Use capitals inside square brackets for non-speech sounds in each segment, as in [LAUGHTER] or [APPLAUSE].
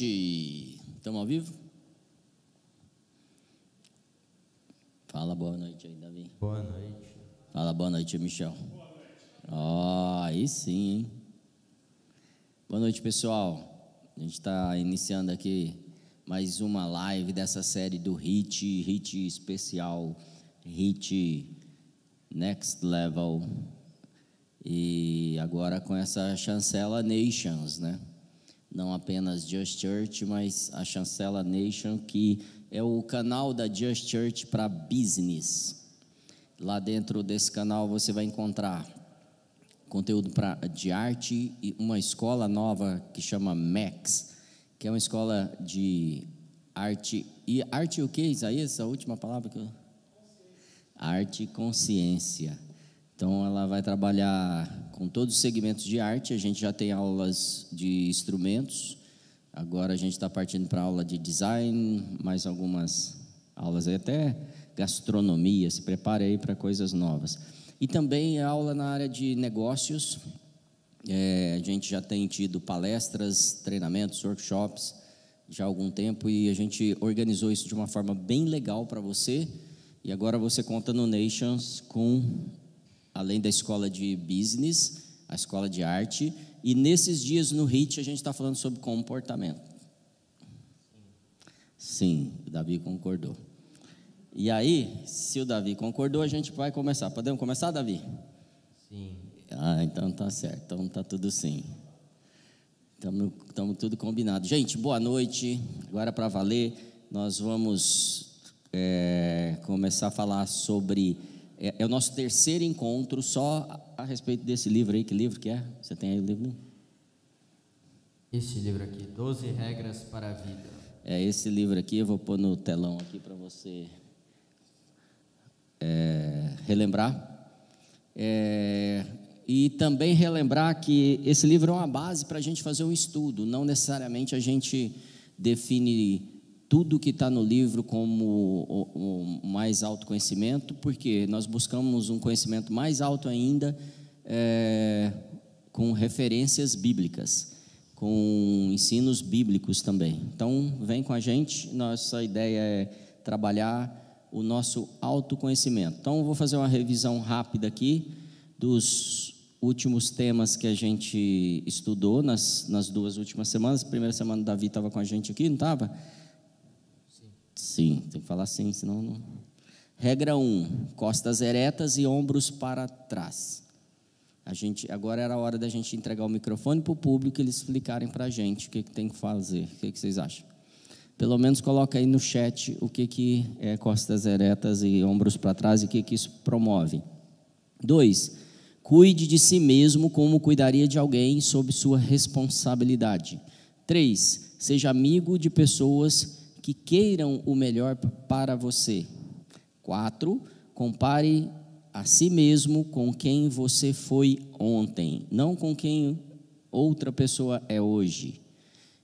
noite. Estamos ao vivo? Fala boa noite aí, Davi. Boa noite. Fala boa noite, Michel. Boa noite. Ó, aí sim, hein? Boa noite, pessoal. A gente está iniciando aqui mais uma live dessa série do Hit, Hit especial, Hit Next Level. E agora com essa chancela Nations, né? Não apenas Just Church, mas a chancela Nation, que é o canal da Just Church para business. Lá dentro desse canal você vai encontrar conteúdo pra, de arte e uma escola nova que chama Max, que é uma escola de arte. E arte o que, Isaías? A última palavra que eu. Arte e consciência. Então, ela vai trabalhar com todos os segmentos de arte. A gente já tem aulas de instrumentos. Agora a gente está partindo para aula de design, mais algumas aulas até gastronomia. Se prepare aí para coisas novas. E também aula na área de negócios. É, a gente já tem tido palestras, treinamentos, workshops já há algum tempo e a gente organizou isso de uma forma bem legal para você. E agora você conta no Nations com além da escola de business, a escola de arte, e nesses dias no HIT a gente está falando sobre comportamento. Sim, o Davi concordou. E aí, se o Davi concordou, a gente vai começar. Podemos começar, Davi? Sim. Ah, então tá certo. Então tá tudo sim. Estamos tudo combinado. Gente, boa noite. Agora para valer, nós vamos é, começar a falar sobre é, é, o nosso terceiro encontro só a, a, respeito desse livro aí. Que livro que é? Você tem aí o livro? Esse livro aqui, 12 Regras para a Vida. É esse livro aqui, eu vou pôr no telão aqui para você é, relembrar. É, e também relembrar que esse livro é uma base para a gente fazer um estudo, não necessariamente a gente define tudo que está no livro como o, o, mais alto conhecimento, porque nós buscamos um conhecimento mais alto ainda é, com referências bíblicas, com ensinos bíblicos também. Então, vem com a gente, nossa ideia é trabalhar o nosso autoconhecimento. Então, vou fazer uma revisão rápida aqui dos últimos temas que a gente estudou nas, nas duas últimas semanas. primeira semana, o Davi estava com a gente aqui, não estava? Sim, tem que falar sim, senão não. Regra 1: um, costas eretas e ombros para trás. A gente, agora era a hora da gente entregar o microfone para o público e eles explicarem para a gente o que, que tem que fazer. O que, que vocês acham? Pelo menos coloca aí no chat o que, que é costas eretas e ombros para trás e o que, que isso promove. 2. Cuide de si mesmo como cuidaria de alguém sob sua responsabilidade. 3. Seja amigo de pessoas que queiram o melhor para você. Quatro, compare a si mesmo com quem você foi ontem, não com quem outra pessoa é hoje.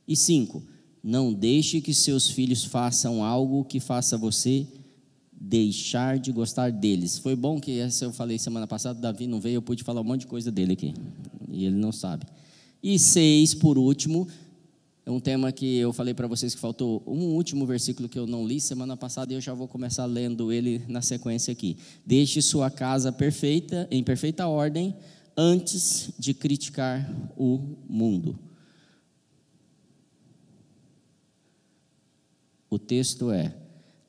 E cinco, não deixe que seus filhos façam algo que faça você deixar de gostar deles. Foi bom que essa eu falei semana passada, Davi não veio, eu pude falar um monte de coisa dele aqui. E ele não sabe. E seis, por último, é um tema que eu falei para vocês que faltou um último versículo que eu não li semana passada e eu já vou começar lendo ele na sequência aqui. Deixe sua casa perfeita, em perfeita ordem, antes de criticar o mundo. O texto é: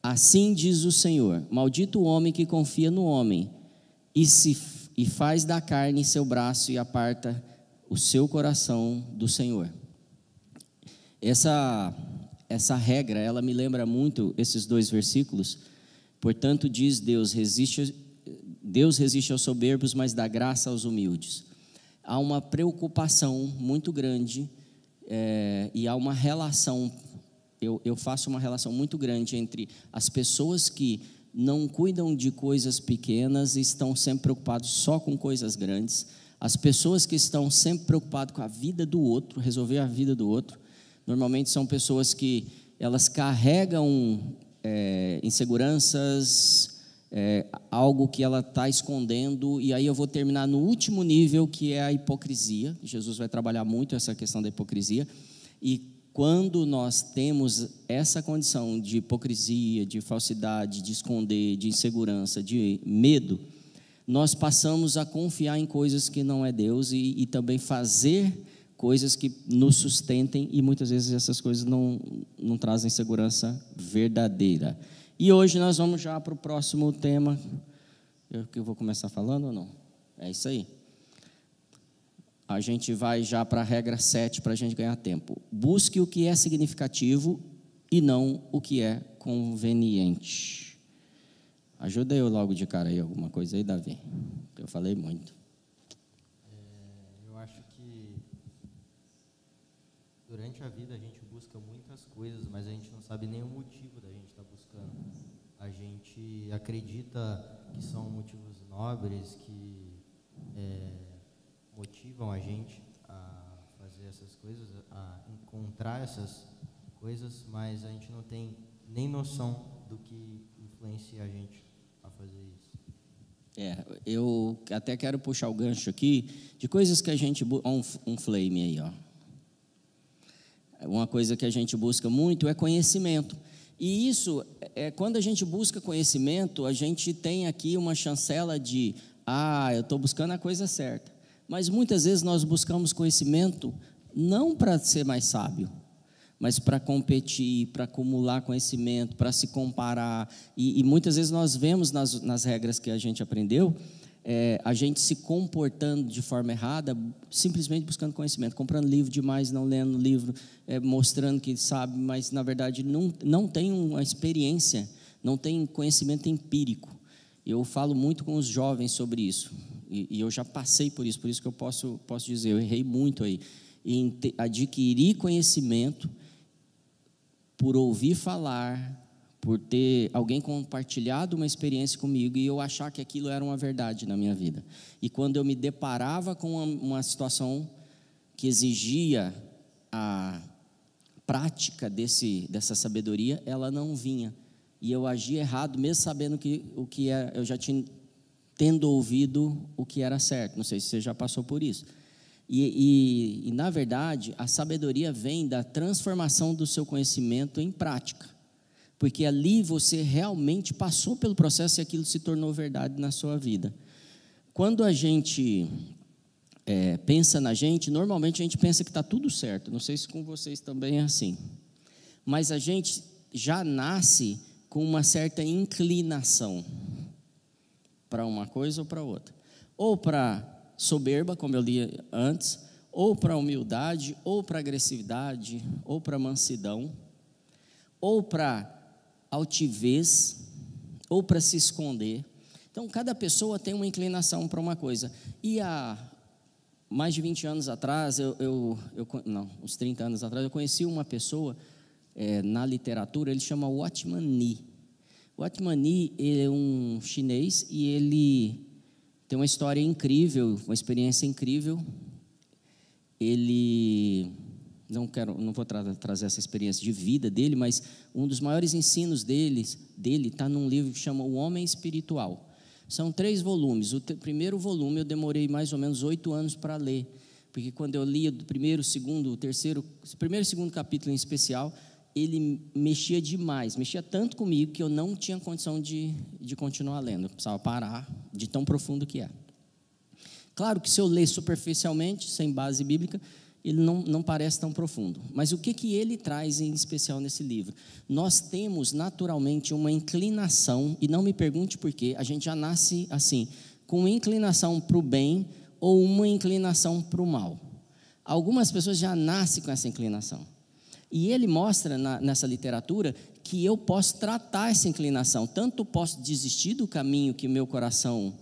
Assim diz o Senhor: Maldito o homem que confia no homem e se e faz da carne seu braço e aparta o seu coração do Senhor. Essa, essa regra, ela me lembra muito esses dois versículos. Portanto, diz Deus, resiste, Deus resiste aos soberbos, mas dá graça aos humildes. Há uma preocupação muito grande é, e há uma relação, eu, eu faço uma relação muito grande entre as pessoas que não cuidam de coisas pequenas e estão sempre preocupados só com coisas grandes, as pessoas que estão sempre preocupadas com a vida do outro, resolver a vida do outro, Normalmente são pessoas que elas carregam é, inseguranças, é, algo que ela está escondendo, e aí eu vou terminar no último nível, que é a hipocrisia. Jesus vai trabalhar muito essa questão da hipocrisia. E quando nós temos essa condição de hipocrisia, de falsidade, de esconder, de insegurança, de medo, nós passamos a confiar em coisas que não é Deus e, e também fazer coisas que nos sustentem e muitas vezes essas coisas não, não trazem segurança verdadeira. E hoje nós vamos já para o próximo tema. Eu que vou começar falando ou não? É isso aí a gente vai já para a regra 7 para a gente ganhar tempo. Busque o que é significativo e não o que é conveniente. Ajuda eu logo de cara aí alguma coisa aí, Davi. Eu falei muito. É, eu acho que durante a vida a gente busca muitas coisas, mas a gente não sabe nem o motivo da gente estar tá buscando. A gente acredita que são motivos nobres, que é, motivam a gente a fazer essas coisas, a encontrar essas coisas, mas a gente não tem nem noção do que influencia a gente a fazer isso. É, eu até quero puxar o gancho aqui de coisas que a gente um, um flame aí, ó. Uma coisa que a gente busca muito é conhecimento. E isso, é, quando a gente busca conhecimento, a gente tem aqui uma chancela de, ah, eu estou buscando a coisa certa. Mas muitas vezes nós buscamos conhecimento não para ser mais sábio, mas para competir, para acumular conhecimento, para se comparar. E, e, muitas vezes nós vemos nas, nas regras que a gente aprendeu, é, a gente se comportando de forma errada, simplesmente buscando conhecimento, comprando livro demais, não lendo livro, é, mostrando que sabe, mas na verdade não, não tem uma experiência, não tem conhecimento empírico. Eu falo muito com os jovens sobre isso. E, e, eu já passei por isso, por isso que eu posso, posso dizer, eu errei muito aí. Em te, adquirir conhecimento por ouvir falar, por ter alguém compartilhado uma experiência comigo e eu achar que aquilo era uma verdade na minha vida. E quando eu me deparava com uma, situação que exigia a prática desse, dessa sabedoria, ela não vinha. E eu agia errado, mesmo sabendo que o que é, eu já tinha tendo ouvido o que era certo. Não sei se você já passou por isso. E, e, e, na verdade, a sabedoria vem da transformação do seu conhecimento em prática. Porque ali você realmente passou pelo processo e aquilo se tornou verdade na sua vida. Quando a gente é, pensa na gente, normalmente a gente pensa que está tudo certo. Não sei se com vocês também é assim. Mas a gente já nasce com uma certa inclinação para uma coisa ou para outra. Ou para soberba, como eu li antes, ou para humildade, ou para agressividade, ou para mansidão, ou para altivez, ou para se esconder. Então, cada pessoa tem uma inclinação para uma coisa. E há mais de 20 anos atrás, eu, eu, eu não, uns 30 anos atrás, eu conheci uma pessoa é, na literatura, ele chama Watchman Nee. O Atmani é um chinês e ele tem uma história incrível, uma experiência incrível. Ele não quero, não vou tra trazer essa experiência de vida dele, mas um dos maiores ensinos deles, dele está num livro que chama O Homem Espiritual. São três volumes. O primeiro volume eu demorei mais ou menos oito anos para ler, porque quando eu lia do primeiro, segundo, o terceiro, primeiro e segundo capítulo em especial, ele mexia demais, mexia tanto comigo que eu não tinha condição de, de continuar lendo, eu precisava parar de tão profundo que é. Claro que se eu ler superficialmente, sem base bíblica, ele não, não parece tão profundo. Mas o que, que ele traz em especial nesse livro? Nós temos naturalmente uma inclinação, e não me pergunte por quê, a gente já nasce assim, com inclinação para o bem ou uma inclinação para o mal. Algumas pessoas já nascem com essa inclinação. E ele mostra na, nessa literatura que eu posso tratar essa inclinação. Tanto posso desistir do caminho que meu coração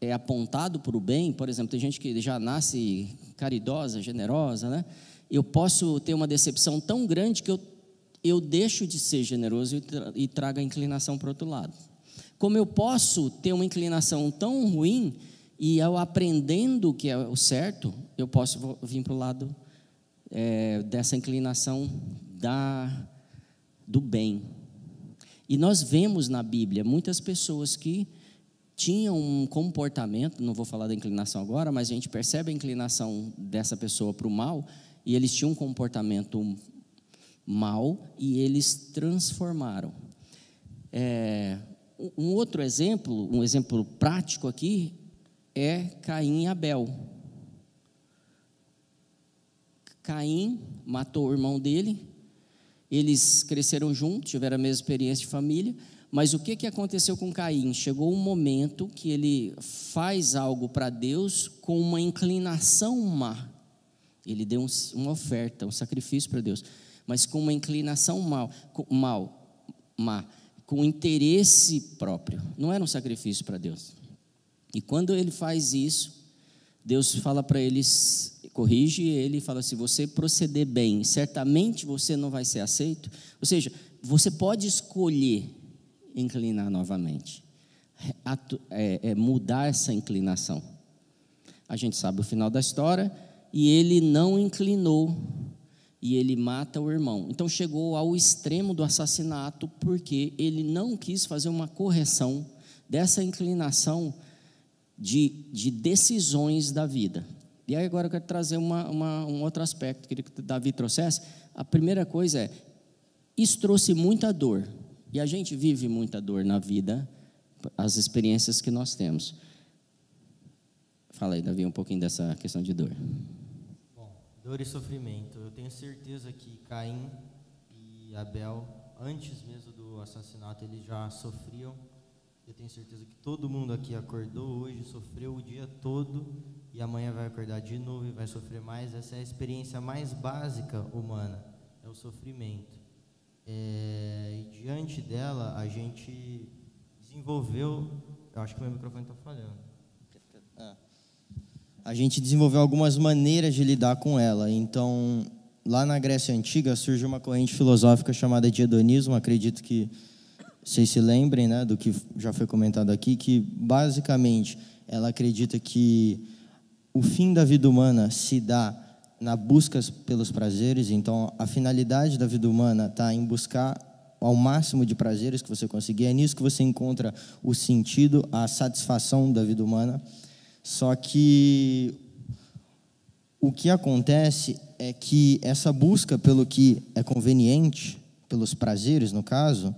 é apontado para o bem, por exemplo, tem gente que já nasce caridosa, generosa, né? Eu posso ter uma decepção tão grande que eu, eu deixo de ser generoso e, tra trago a inclinação para o outro lado. Como eu posso ter uma inclinação tão ruim e eu aprendendo o que é o certo, eu posso vir para o lado é, dessa inclinação da, do bem. E nós vemos na Bíblia muitas pessoas que tinham um comportamento, não vou falar da inclinação agora, mas a gente percebe a inclinação dessa pessoa para o mal, e eles tinham um comportamento mal e eles transformaram. É, um outro exemplo, um exemplo prático aqui, é Caim e Abel. Caim matou o irmão dele, eles cresceram juntos, tiveram a mesma experiência de família, mas o que, que aconteceu com Caim? Chegou um momento que ele faz algo para Deus com uma inclinação má. Ele deu uma oferta, um sacrifício para Deus, mas com uma inclinação mal, mal, má, com interesse próprio. Não era um sacrifício para Deus. E quando ele faz isso, Deus fala para eles, corrige ele e fala: se você proceder bem, certamente você não vai ser aceito. Ou seja, você pode escolher inclinar novamente, é, é mudar essa inclinação. A gente sabe o final da história e ele não inclinou e ele mata o irmão. Então chegou ao extremo do assassinato porque ele não quis fazer uma correção dessa inclinação de, de decisões da vida. E aí agora eu quero trazer uma, uma, um outro aspecto, que Davi trouxesse. A primeira coisa é, isso trouxe muita dor. E a gente vive muita dor na vida, as experiências que nós temos. Fala aí, Davi, um pouquinho dessa questão de dor. Bom, dor e sofrimento. Eu tenho certeza que Caim e Abel, antes mesmo do assassinato, eles já sofriam eu tenho certeza que todo mundo aqui acordou hoje, sofreu o dia todo e amanhã vai acordar de novo e vai sofrer mais. Essa é a experiência mais básica humana, é o sofrimento. É, e diante dela, a gente desenvolveu. Eu acho que meu microfone está falhando. É. A gente desenvolveu algumas maneiras de lidar com ela. Então, lá na Grécia Antiga surgiu uma corrente filosófica chamada de hedonismo. Acredito que vocês se lembrem né, do que já foi comentado aqui, que basicamente ela acredita que o fim da vida humana se dá na busca pelos prazeres, então a finalidade da vida humana está em buscar ao máximo de prazeres que você conseguir, é nisso que você encontra o sentido, a satisfação da vida humana. Só que o que acontece é que essa busca pelo que é conveniente, pelos prazeres no caso,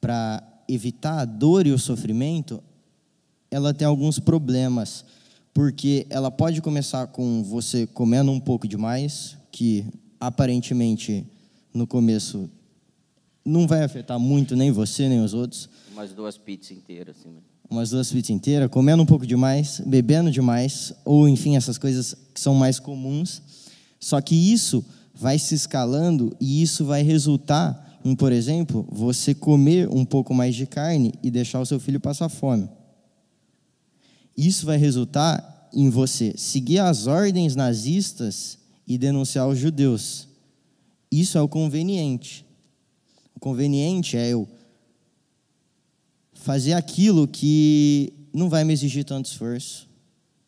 para evitar a dor e o sofrimento, ela tem alguns problemas, porque ela pode começar com você comendo um pouco demais, que aparentemente no começo não vai afetar muito nem você nem os outros. Umas duas pizzas inteiras, assim. Né? Umas duas pizzas inteiras, comendo um pouco demais, bebendo demais, ou enfim, essas coisas que são mais comuns. Só que isso vai se escalando e isso vai resultar um, por exemplo, você comer um pouco mais de carne e deixar o seu filho passar fome. Isso vai resultar em você seguir as ordens nazistas e denunciar os judeus. Isso é o conveniente. O conveniente é eu fazer aquilo que não vai me exigir tanto esforço,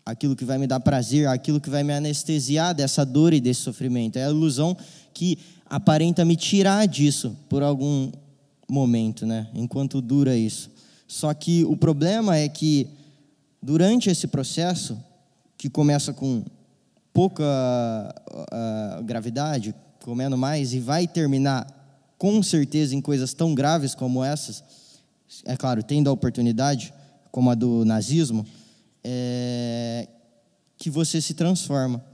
aquilo que vai me dar prazer, aquilo que vai me anestesiar dessa dor e desse sofrimento. É a ilusão que aparenta me tirar disso por algum momento, né? Enquanto dura isso. Só que o problema é que durante esse processo, que começa com pouca uh, gravidade, comendo mais, e vai terminar com certeza em coisas tão graves como essas, é claro, tendo a oportunidade, como a do nazismo, é, que você se transforma.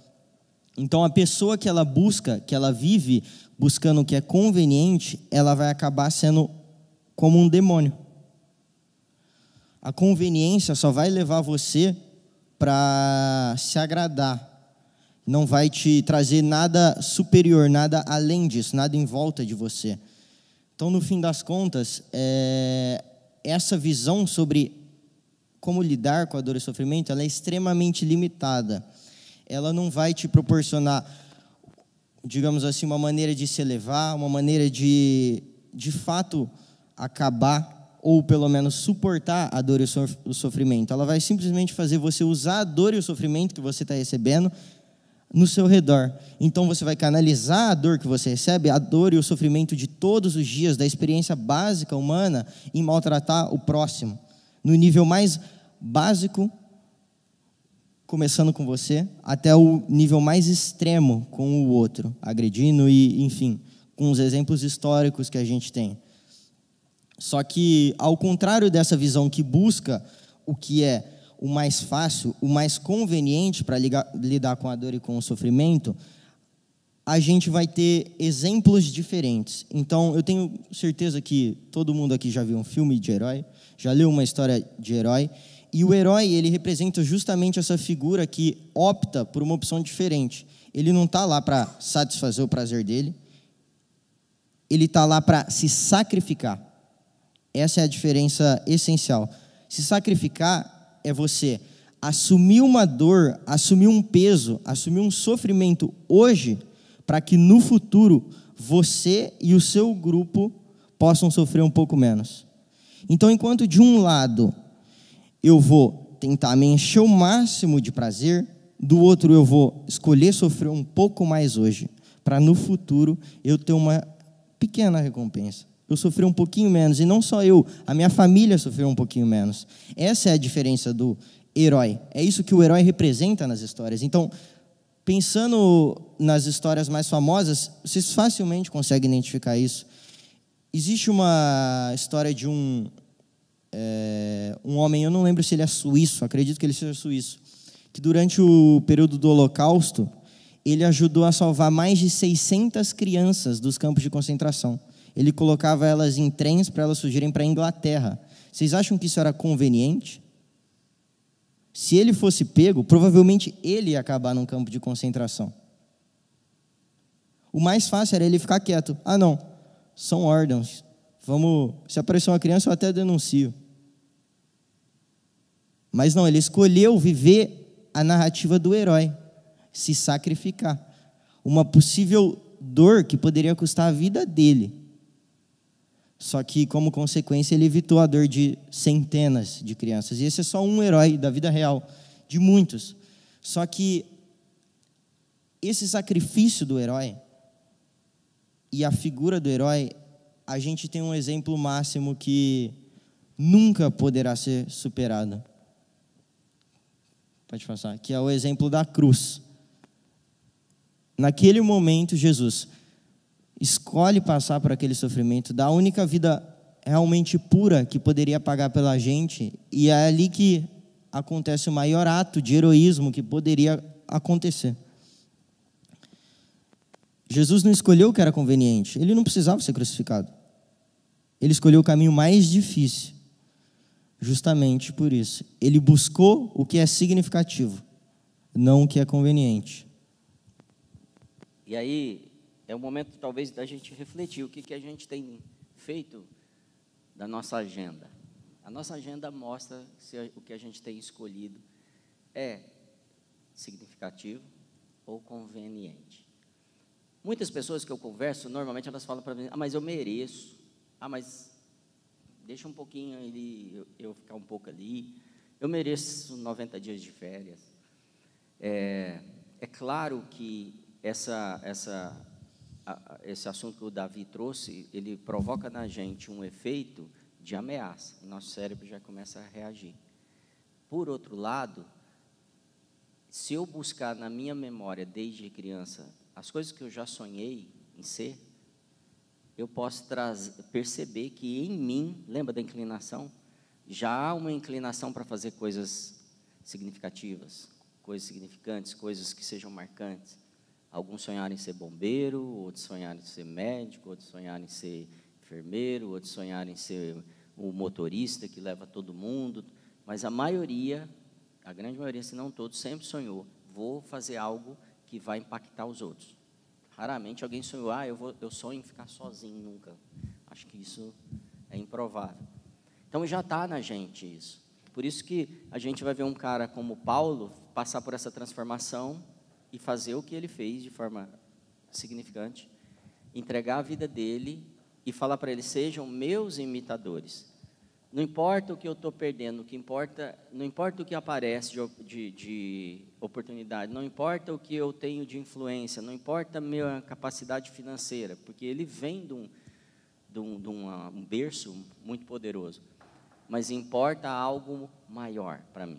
Então, a pessoa que ela busca, que ela vive buscando o que é conveniente, ela vai acabar sendo como um demônio. A conveniência só vai levar você para se agradar. Não vai te trazer nada superior, nada além disso, nada em volta de você. Então, no fim das contas, é, essa visão sobre como lidar com a dor e sofrimento, ela é extremamente limitada. Ela não vai te proporcionar digamos assim, uma maneira de se elevar, uma maneira de, de fato, acabar ou pelo menos suportar a dor e o sofrimento. Ela vai simplesmente fazer você usar a dor e o sofrimento que você está recebendo no seu redor. Então você vai canalizar a dor que você recebe, a dor e o sofrimento de todos os dias, da experiência básica humana, em maltratar o próximo, no nível mais básico começando com você, até o nível mais extremo com o outro, agredindo e, enfim, com os exemplos históricos que a gente tem. Só que, ao contrário dessa visão que busca o que é o mais fácil, o mais conveniente para lidar com a dor e com o sofrimento, a gente vai ter exemplos diferentes. Então, eu tenho certeza que todo mundo aqui já viu um filme de herói, já leu uma história de herói, e o herói, ele representa justamente essa figura que opta por uma opção diferente. Ele não está lá para satisfazer o prazer dele, ele está lá para se sacrificar. Essa é a diferença essencial. Se sacrificar é você assumir uma dor, assumir um peso, assumir um sofrimento hoje para que no futuro você e o seu grupo possam sofrer um pouco menos. Então, enquanto de um lado eu vou tentar me encher o máximo de prazer, do outro eu vou escolher sofrer um pouco mais hoje, para no futuro eu ter uma pequena recompensa. Eu sofrer um pouquinho menos, e não só eu, a minha família sofreu um pouquinho menos. Essa é a diferença do herói. É isso que o herói representa nas histórias. Então, Pensando nas histórias mais famosas, vocês facilmente conseguem identificar isso. Existe uma história de um, é, um homem, eu não lembro se ele é suíço, acredito que ele seja suíço, que durante o período do Holocausto, ele ajudou a salvar mais de 600 crianças dos campos de concentração. Ele colocava elas em trens para elas fugirem para a Inglaterra. Vocês acham que isso era conveniente? Se ele fosse pego, provavelmente ele ia acabar num campo de concentração. O mais fácil era ele ficar quieto. Ah, não, são órgãos. Vamos, se aparecer uma criança, eu até denuncio. Mas não, ele escolheu viver a narrativa do herói, se sacrificar. Uma possível dor que poderia custar a vida dele só que, como consequência, ele evitou a dor de centenas de crianças. E esse é só um herói da vida real, de muitos. Só que esse sacrifício do herói e a figura do herói, a gente tem um exemplo máximo que nunca poderá ser superado. Pode passar. Que é o exemplo da cruz. Naquele momento, Jesus escolhe passar por aquele sofrimento, da única vida realmente pura que poderia pagar pela gente, e é ali que acontece o maior ato de heroísmo que poderia acontecer. Jesus não escolheu o que era conveniente, ele não precisava ser crucificado. Ele escolheu o caminho mais difícil. Justamente por isso. Ele buscou o que é significativo, não o que é conveniente. E aí, é o momento talvez da gente refletir o que, que a gente tem feito da nossa agenda. A nossa agenda mostra se o que a gente tem escolhido é significativo ou conveniente. Muitas pessoas que eu converso, normalmente elas falam para mim, ah, mas eu mereço, ah, mas deixa um pouquinho ele, eu, eu ficar um pouco ali, eu mereço 90 dias de férias. É, é claro que essa, essa esse assunto que o Davi trouxe, ele provoca na gente um efeito de ameaça. O nosso cérebro já começa a reagir. Por outro lado, se eu buscar na minha memória desde criança as coisas que eu já sonhei em ser, eu posso perceber que em mim, lembra da inclinação? Já há uma inclinação para fazer coisas significativas, coisas significantes, coisas que sejam marcantes. Alguns sonharam em ser bombeiro, outros sonharam em ser médico, outros sonharam em ser enfermeiro, outros sonharam em ser o motorista que leva todo mundo. Mas a maioria, a grande maioria, se não todos, sempre sonhou: vou fazer algo que vai impactar os outros. Raramente alguém sonhou, ah, eu, vou, eu sonho em ficar sozinho nunca. Acho que isso é improvável. Então já está na gente isso. Por isso que a gente vai ver um cara como Paulo passar por essa transformação e fazer o que ele fez de forma significante, entregar a vida dele e falar para eles: sejam meus imitadores. Não importa o que eu estou perdendo, o que importa, não importa o que aparece de, de, de, oportunidade, não importa o que eu tenho de influência, não importa a minha capacidade financeira, porque ele vem de um, de um, de um berço muito poderoso, mas importa algo maior para mim.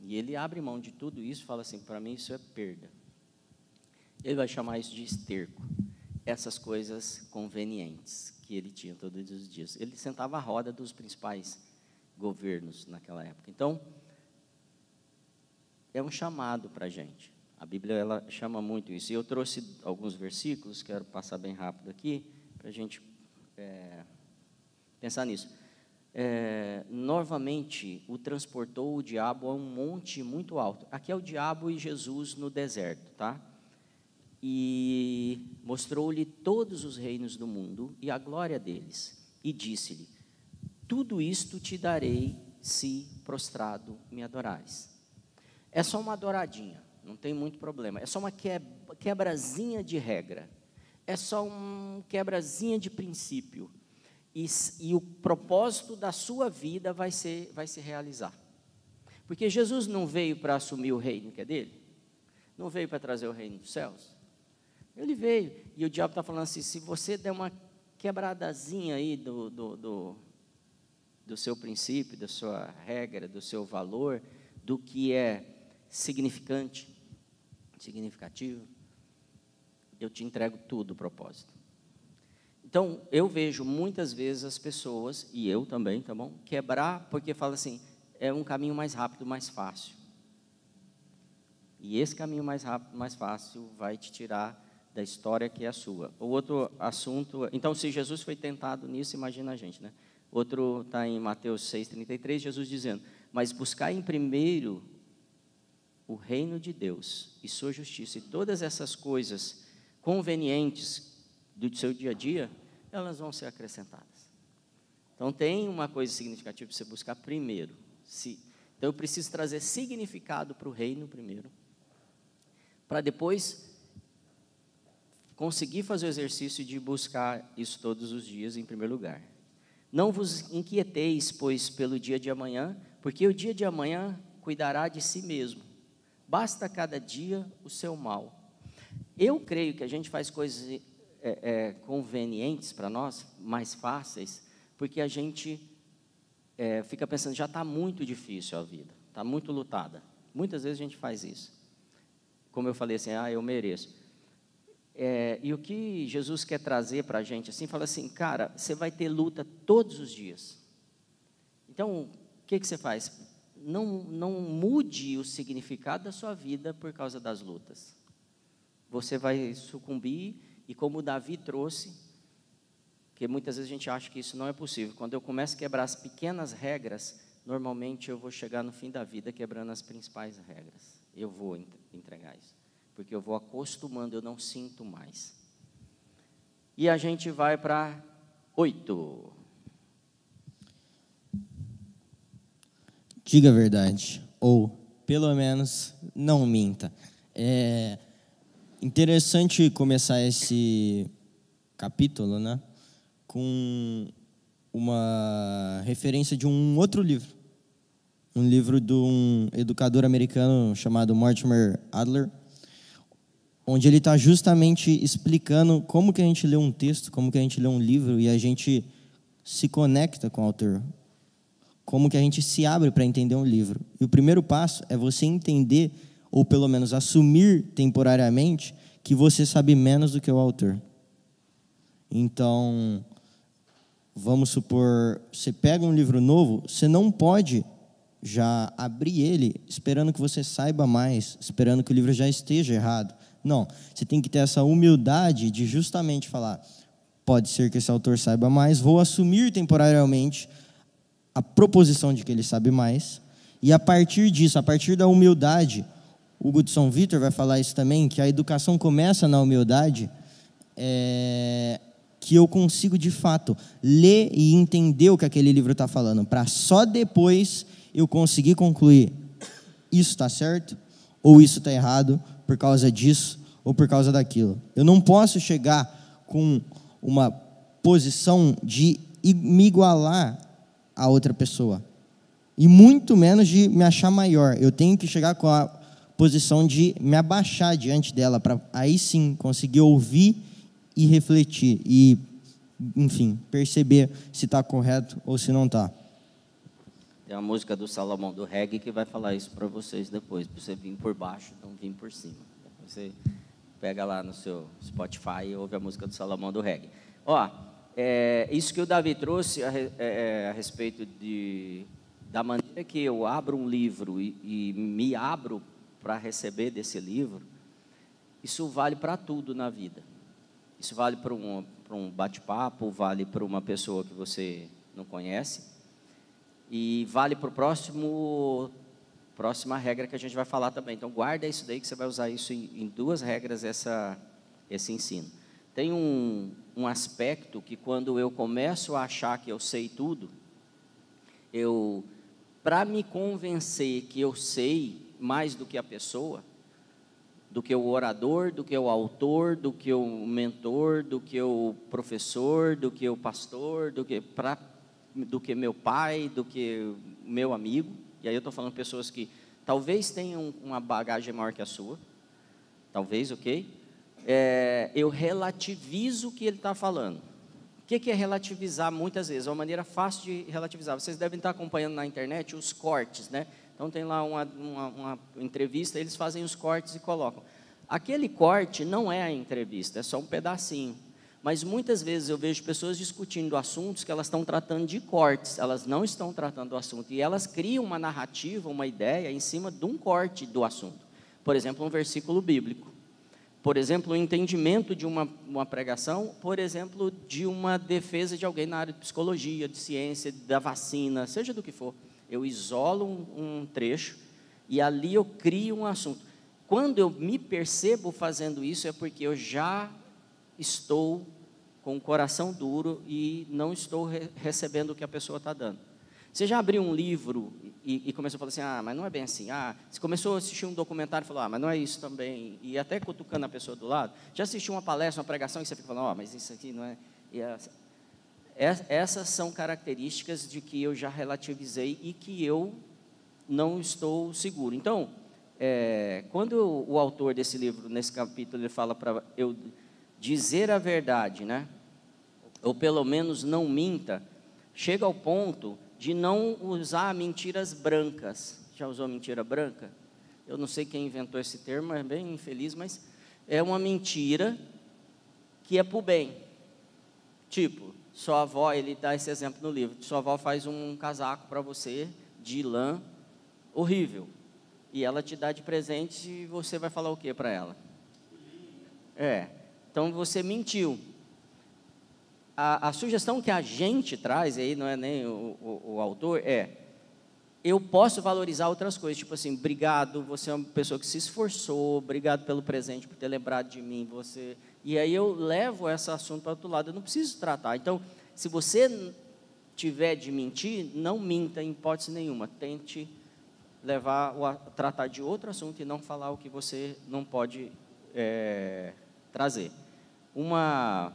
E ele abre mão de tudo isso fala assim: para mim isso é perda. Ele vai chamar isso de esterco. essas coisas convenientes que ele tinha todos os dias. Ele sentava à roda dos principais governos naquela época. Então, é um chamado para a gente. A Bíblia ela chama muito isso. E eu trouxe alguns versículos, quero passar bem rápido aqui, para a gente é, pensar nisso. É, novamente, o transportou o diabo a um monte muito alto. Aqui é o diabo e Jesus no deserto, tá? E mostrou-lhe todos os reinos do mundo e a glória deles. E disse-lhe: Tudo isto te darei se prostrado me adorares. É só uma adoradinha, não tem muito problema. É só uma quebrazinha de regra. É só um quebrazinha de princípio. E, e o propósito da sua vida vai, ser, vai se realizar. Porque Jesus não veio para assumir o reino que é dele. Não veio para trazer o reino dos céus. Ele veio. E o diabo está falando assim: se você der uma quebradazinha aí do, do, do, do seu princípio, da sua regra, do seu valor, do que é significante, significativo, eu te entrego tudo o propósito. Então, eu vejo muitas vezes as pessoas, e eu também, tá bom? Quebrar porque fala assim, é um caminho mais rápido, mais fácil. E esse caminho mais rápido, mais fácil, vai te tirar da história que é a sua. O outro assunto, então, se Jesus foi tentado nisso, imagina a gente, né? Outro está em Mateus 6,33, Jesus dizendo: Mas buscar em primeiro o reino de Deus e sua justiça e todas essas coisas convenientes do seu dia a dia, elas vão ser acrescentadas. Então tem uma coisa significativa para você buscar primeiro. Se, então eu preciso trazer significado para o reino primeiro, para depois conseguir fazer o exercício de buscar isso todos os dias em primeiro lugar. Não vos inquieteis, pois, pelo dia de amanhã, porque o dia de amanhã cuidará de si mesmo. Basta cada dia o seu mal. Eu creio que a gente faz coisas é, é, convenientes para nós, mais fáceis, porque a gente é, fica pensando, já está muito difícil a vida, está muito lutada. Muitas vezes a gente faz isso. Como eu falei assim, ah, eu mereço. É, e o que Jesus quer trazer para a gente assim, fala assim, cara, você vai ter luta todos os dias. Então, o que, que você faz? não, não mude o significado da sua vida por causa das lutas. Você vai sucumbir, e como Davi trouxe, que muitas vezes a gente acha que isso não é possível. Quando eu começo a quebrar as pequenas regras, normalmente eu vou chegar no fim da vida quebrando as principais regras. Eu vou entregar isso, porque eu vou acostumando, eu não sinto mais. E a gente vai para oito. diga a verdade, ou pelo menos não minta. É interessante começar esse capítulo, né, com uma referência de um outro livro, um livro de um educador americano chamado Mortimer Adler, onde ele está justamente explicando como que a gente lê um texto, como que a gente lê um livro e a gente se conecta com o autor, como que a gente se abre para entender um livro. E o primeiro passo é você entender, ou pelo menos assumir temporariamente, que você sabe menos do que o autor. Então, vamos supor, você pega um livro novo, você não pode já abrir ele esperando que você saiba mais, esperando que o livro já esteja errado. Não, você tem que ter essa humildade de justamente falar: pode ser que esse autor saiba mais, vou assumir temporariamente a proposição de que ele sabe mais, e a partir disso, a partir da humildade, o Gudson Vitor vai falar isso também, que a educação começa na humildade, é, que eu consigo de fato ler e entender o que aquele livro está falando, para só depois eu conseguir concluir isso está certo ou isso está errado por causa disso ou por causa daquilo. Eu não posso chegar com uma posição de me igualar a outra pessoa. E muito menos de me achar maior. Eu tenho que chegar com a posição de me abaixar diante dela, para aí sim conseguir ouvir e refletir. E, enfim, perceber se está correto ou se não está. Tem uma música do Salomão do reggae que vai falar isso para vocês depois, para você vir por baixo, não vir por cima. Você Pega lá no seu Spotify e ouve a música do Salomão do Reggae. Ó, é, isso que o Davi trouxe a, é, é, a respeito de, da maneira que eu abro um livro e, e me abro para receber desse livro, isso vale para tudo na vida. Isso vale para um, um bate-papo, vale para uma pessoa que você não conhece, e vale para o próximo próxima regra que a gente vai falar também. Então guarda isso daí que você vai usar isso em, em duas regras essa esse ensino. Tem um, um aspecto que quando eu começo a achar que eu sei tudo, eu para me convencer que eu sei mais do que a pessoa, do que o orador, do que o autor, do que o mentor, do que o professor, do que o pastor, do que pra, do que meu pai, do que meu amigo. E aí eu estou falando pessoas que talvez tenham uma bagagem maior que a sua, talvez, ok? É, eu relativizo o que ele está falando. O que, que é relativizar muitas vezes? É uma maneira fácil de relativizar. Vocês devem estar acompanhando na internet os cortes, né? Então tem lá uma, uma, uma entrevista, eles fazem os cortes e colocam. Aquele corte não é a entrevista, é só um pedacinho. Mas muitas vezes eu vejo pessoas discutindo assuntos que elas estão tratando de cortes, elas não estão tratando do assunto. E elas criam uma narrativa, uma ideia em cima de um corte do assunto. Por exemplo, um versículo bíblico. Por exemplo, o entendimento de uma, uma pregação, por exemplo, de uma defesa de alguém na área de psicologia, de ciência, da vacina, seja do que for eu isolo um, um trecho e ali eu crio um assunto. Quando eu me percebo fazendo isso, é porque eu já estou com o coração duro e não estou re recebendo o que a pessoa está dando. Você já abriu um livro e, e, começou a falar assim, ah, mas não é bem assim. Ah, você começou a assistir um documentário e falou, ah, mas não é isso também. E até cutucando a pessoa do lado. Já assistiu uma palestra, uma pregação e você fica falando, ó, oh, mas isso aqui não é... é essas são características de que eu já relativizei e que eu não estou seguro. Então, é, quando o, autor desse livro, nesse capítulo, ele fala para eu dizer a verdade, né? Ou pelo menos não minta, chega ao ponto de não usar mentiras brancas. Já usou mentira branca? Eu não sei quem inventou esse termo, é bem infeliz, mas é uma mentira que é para o bem. Tipo, sua avó, ele dá esse exemplo no livro. Sua avó faz um casaco para você de lã horrível. E ela te dá de presente e você vai falar o que para ela? É. Então você mentiu. A, a, sugestão que a gente traz, aí não é nem o, o, o autor, é eu posso valorizar outras coisas, tipo assim, obrigado, você é uma pessoa que se esforçou, obrigado pelo presente, por ter lembrado de mim, você e aí eu levo esse assunto para outro lado, eu não preciso tratar. Então, se você tiver de mentir, não minta em hipótese nenhuma. Tente levar o tratar de outro assunto e não falar o que você não pode é, trazer. Uma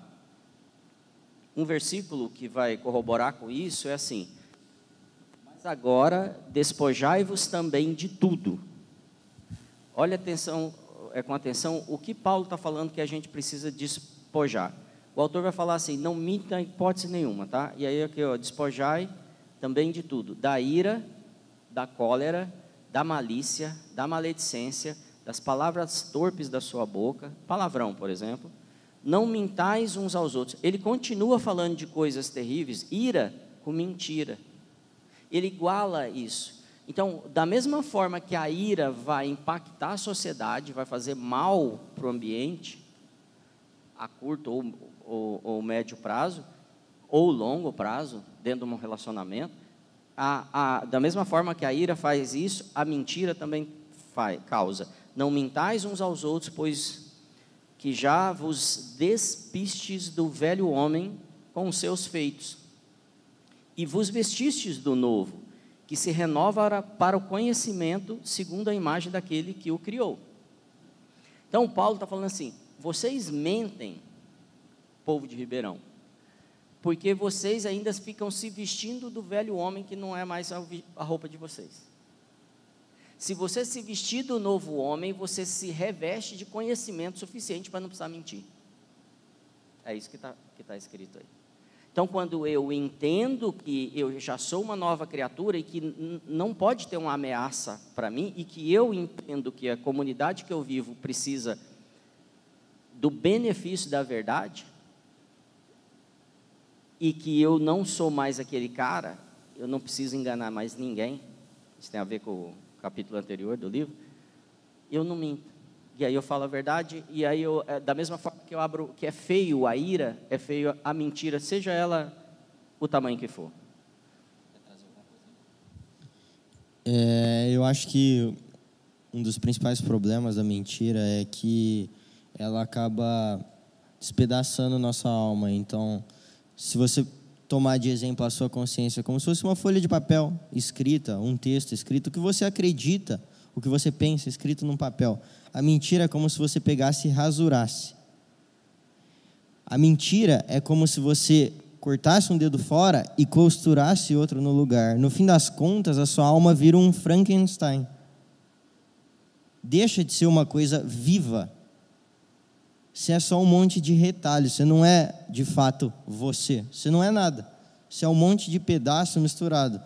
um versículo que vai corroborar com isso é assim: Mas agora despojai-vos também de tudo. Olha atenção, é, com atenção o que Paulo está falando que a gente precisa despojar. O autor vai falar assim: não minta em hipótese nenhuma, tá? E aí aqui, ó, despojai também de tudo: da ira, da cólera, da malícia, da maledicência, das palavras torpes da sua boca, palavrão, por exemplo. Não mintais uns aos outros. Ele continua falando de coisas terríveis, ira com mentira. Ele iguala isso. Então, da mesma forma que a ira vai impactar a sociedade, vai fazer mal para o ambiente, a curto ou, ou, ou, médio prazo, ou longo prazo, dentro de um relacionamento, a, a, da mesma forma que a ira faz isso, a mentira também faz, causa. Não mintais uns aos outros, pois que já vos despistes do velho homem com os seus feitos, e vos vestistes do novo que se renova para o conhecimento segundo a imagem daquele que o criou. Então, Paulo está falando assim: vocês mentem, povo de Ribeirão, porque vocês ainda ficam se vestindo do velho homem que não é mais a roupa de vocês. Se você se vestir do novo homem, você se reveste de conhecimento suficiente para não precisar mentir. É isso que está que tá escrito aí. Então, quando eu entendo que eu já sou uma nova criatura e que não pode ter uma ameaça para mim, e que eu entendo que a comunidade que eu vivo precisa do benefício da verdade e que eu não sou mais aquele cara, eu não preciso enganar mais ninguém. Isso tem a ver com capítulo anterior do livro. Eu não minto. E aí eu falo a verdade, e aí eu, é, da mesma forma que eu abro, que é feio a ira, é feio a mentira, seja ela o tamanho que for. É, eu acho que um dos principais problemas da mentira é que ela acaba despedaçando nossa alma. Então, se você tomar de exemplo a sua consciência como se fosse uma folha de papel escrita, um texto escrito, o que você acredita, o que você pensa escrito num papel. A mentira é como se você pegasse e rasurasse. A mentira é como se você cortasse um dedo fora e costurasse outro no lugar. No fim das contas, a sua alma vira um Frankenstein. Deixa de ser uma coisa viva você é só um monte de retalhos, você não é de fato você, você não é nada. Você é um monte de pedaço misturado.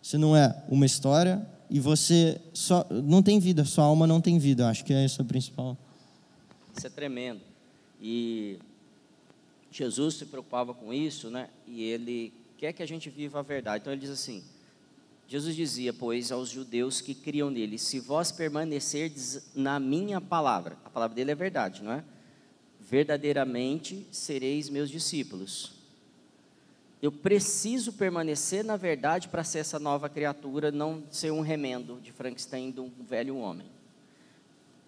Você não é uma história e você só não tem vida, sua alma não tem vida. Eu acho que é essa a principal. Isso é tremendo. E Jesus se preocupava com isso, né? E ele quer que a gente viva a verdade. Então ele diz assim: Jesus dizia, pois, aos judeus que criam nele: Se vós permanecerdes na minha palavra, a palavra dele é verdade, não é? Verdadeiramente sereis meus discípulos. Eu preciso permanecer na verdade para ser essa nova criatura, não ser um remendo de Frankenstein de um velho homem.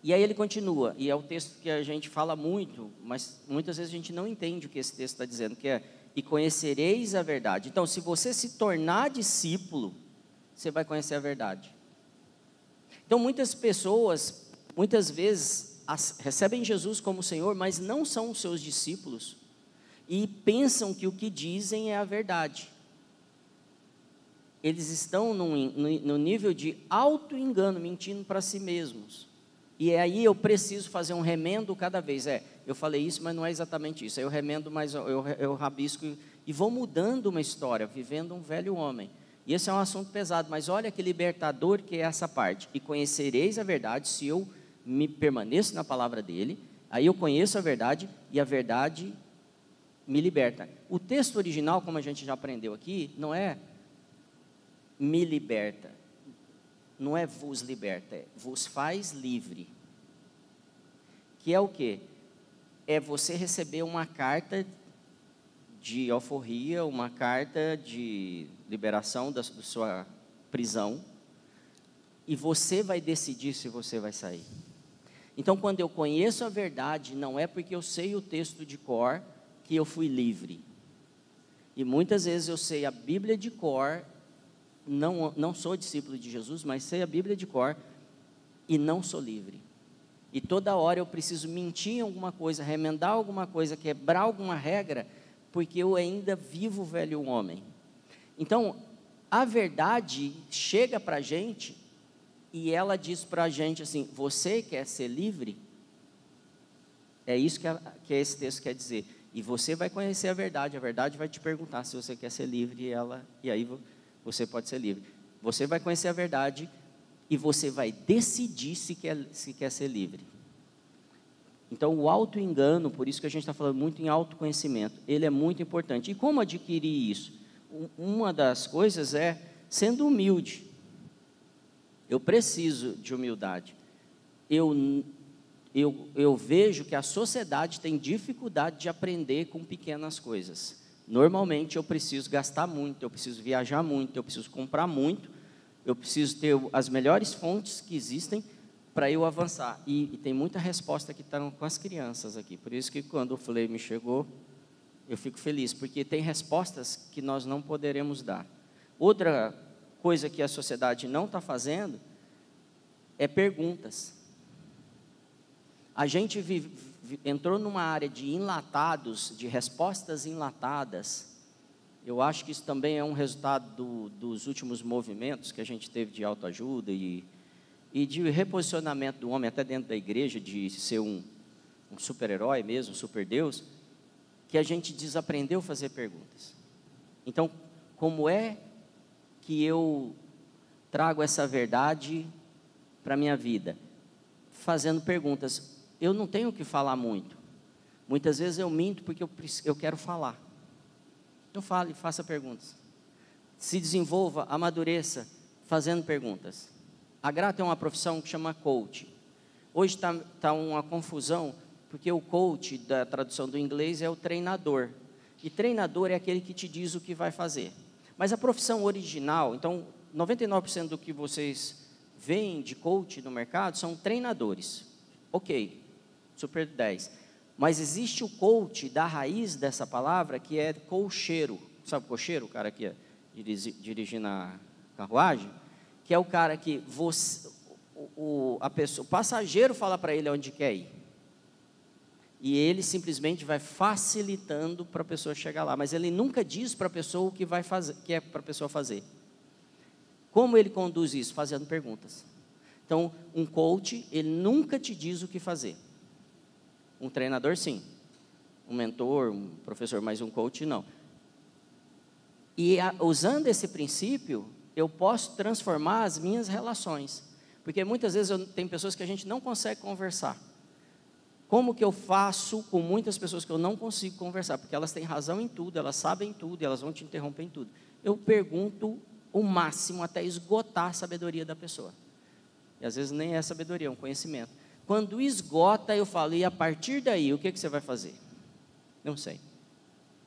E aí ele continua, e é o texto que a gente fala muito, mas muitas vezes a gente não entende o que esse texto está dizendo, que é, e conhecereis a verdade. Então, se você se tornar discípulo, você vai conhecer a verdade. Então, muitas pessoas, muitas vezes, recebem Jesus como Senhor, mas não são os seus discípulos e pensam que o que dizem é a verdade. Eles estão no, nível de auto-engano, mentindo para si mesmos. E é aí eu preciso fazer um remendo cada vez. É, eu falei isso, mas não é exatamente isso. Eu remendo, mas eu, eu, eu rabisco e, e vou mudando uma história, vivendo um velho homem. E esse é um assunto pesado, mas olha que libertador que é essa parte. E conhecereis a verdade se eu me permaneço na palavra dele, aí eu conheço a verdade e a verdade me liberta. O texto original, como a gente já aprendeu aqui, não é me liberta, não é vos liberta, é vos faz livre. Que é o que? É você receber uma carta de alforria, uma carta de liberação da sua prisão, e você vai decidir se você vai sair. Então, quando eu conheço a verdade, não é porque eu sei o texto de cor que eu fui livre. E muitas vezes eu sei a Bíblia de cor, não, não sou discípulo de Jesus, mas sei a Bíblia de cor e não sou livre. E toda hora eu preciso mentir em alguma coisa, remendar alguma coisa, quebrar alguma regra, porque eu ainda vivo o velho homem. Então, a verdade chega para a gente e ela diz para a gente assim: Você quer ser livre? É isso que, a, que esse texto quer dizer. E você vai conhecer a verdade, a verdade vai te perguntar se você quer ser livre, e, ela, e aí você pode ser livre. Você vai conhecer a verdade e você vai decidir se quer, se quer ser livre. Então, o auto-engano, por isso que a gente está falando muito em autoconhecimento, ele é muito importante. E como adquirir isso? Uma das coisas é sendo humilde. Eu preciso de humildade. Eu, eu, eu vejo que a sociedade tem dificuldade de aprender com pequenas coisas. Normalmente eu preciso gastar muito, eu preciso viajar muito, eu preciso comprar muito, eu preciso ter as melhores fontes que existem para eu avançar. E, e, tem muita resposta que está com as crianças aqui. Por isso que quando o Flame chegou, eu fico feliz, porque tem respostas que nós não poderemos dar. Outra coisa que a sociedade não está fazendo é perguntas. A gente vive, entrou numa área de enlatados, de respostas enlatadas. Eu acho que isso também é um resultado do, dos últimos movimentos que a gente teve de autoajuda e, e de reposicionamento do homem até dentro da igreja, de ser um, um super-herói mesmo, um super-deus, que a gente desaprendeu a fazer perguntas. Então, como é que eu trago essa verdade para a minha vida? Fazendo perguntas. Eu não tenho que falar muito. Muitas vezes eu minto porque eu, eu quero falar. Então fale, faça perguntas. Se desenvolva, amadureça, fazendo perguntas. A Grata é uma profissão que chama coach. Hoje está tá uma confusão, porque o coach, da tradução do inglês, é o treinador. E treinador é aquele que te diz o que vai fazer. Mas a profissão original, então, 99% do que vocês veem de coach no mercado são treinadores. Ok, super 10. Mas existe o coach da raiz dessa palavra, que é cocheiro. Sabe o cocheiro, o cara que é dirigindo a carruagem? Que é o cara que você, o, a pessoa, o passageiro fala para ele onde quer ir. E ele simplesmente vai facilitando para a pessoa chegar lá. Mas ele nunca diz para a pessoa o que, vai fazer, que é para a pessoa fazer. Como ele conduz isso? Fazendo perguntas. Então, um coach, ele nunca te diz o que fazer. Um treinador, sim. Um mentor, um professor, mas um coach, não. E a, usando esse princípio, eu posso transformar as minhas relações. Porque muitas vezes eu, tem pessoas que a gente não consegue conversar. Como que eu faço com muitas pessoas que eu não consigo conversar? Porque elas têm razão em tudo, elas sabem tudo, elas vão te interromper em tudo. Eu pergunto o máximo até esgotar a sabedoria da pessoa. E às vezes nem é sabedoria, é um conhecimento. Quando esgota, eu falo, e a partir daí, o que, que você vai fazer? Não sei.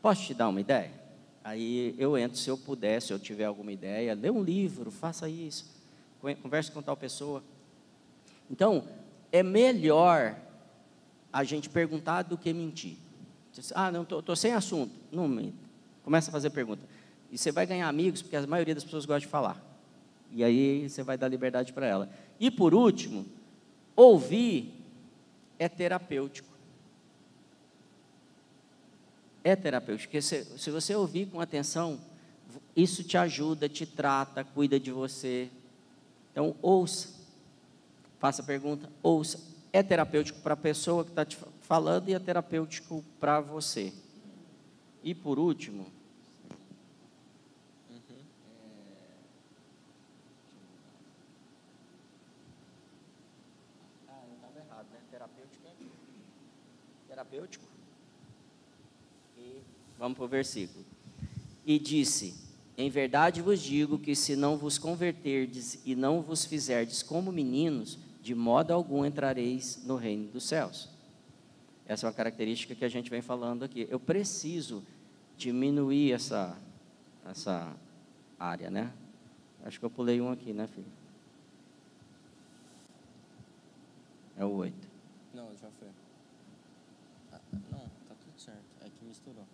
Posso te dar uma ideia? Aí eu entro, se eu puder, se eu tiver alguma ideia, lê um livro, faça isso, converse com tal pessoa. Então, é melhor a gente perguntar do que mentir. Ah, não, estou sem assunto. Não mente. Começa a fazer pergunta. E você vai ganhar amigos, porque a maioria das pessoas gosta de falar. E aí você vai dar liberdade para ela. E por último, Ouvir é terapêutico. É terapêutico, porque se, se você ouvir com atenção, isso te ajuda, te trata, cuida de você. Então, ouça. Faça a pergunta, ouça. É terapêutico para a pessoa que está te falando e é terapêutico para você. E por último, terapêutico. E vamos para o versículo. E disse: Em verdade vos digo que se não vos converterdes e não vos fizerdes como meninos, de modo algum entrareis no reino dos céus. Essa é uma característica que a gente vem falando aqui. Eu preciso diminuir essa, essa área, né? Acho que eu pulei um aqui, né, filho? É o oito Não, já foi. Ah, não, tá tudo certo. É que misturou.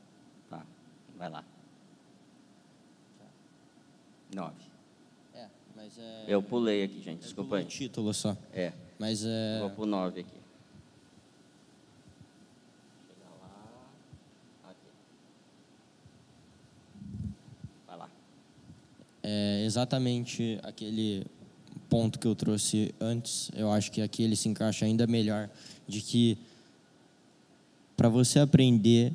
Tá, vai lá. Tá. nove mas é. Eu pulei aqui, gente, desculpa aí. título só. É. Mas é. Vou pro nove aqui. Chegar lá. Aqui. Vai lá. É exatamente aquele ponto que eu trouxe antes. Eu acho que aqui ele se encaixa ainda melhor de que para você aprender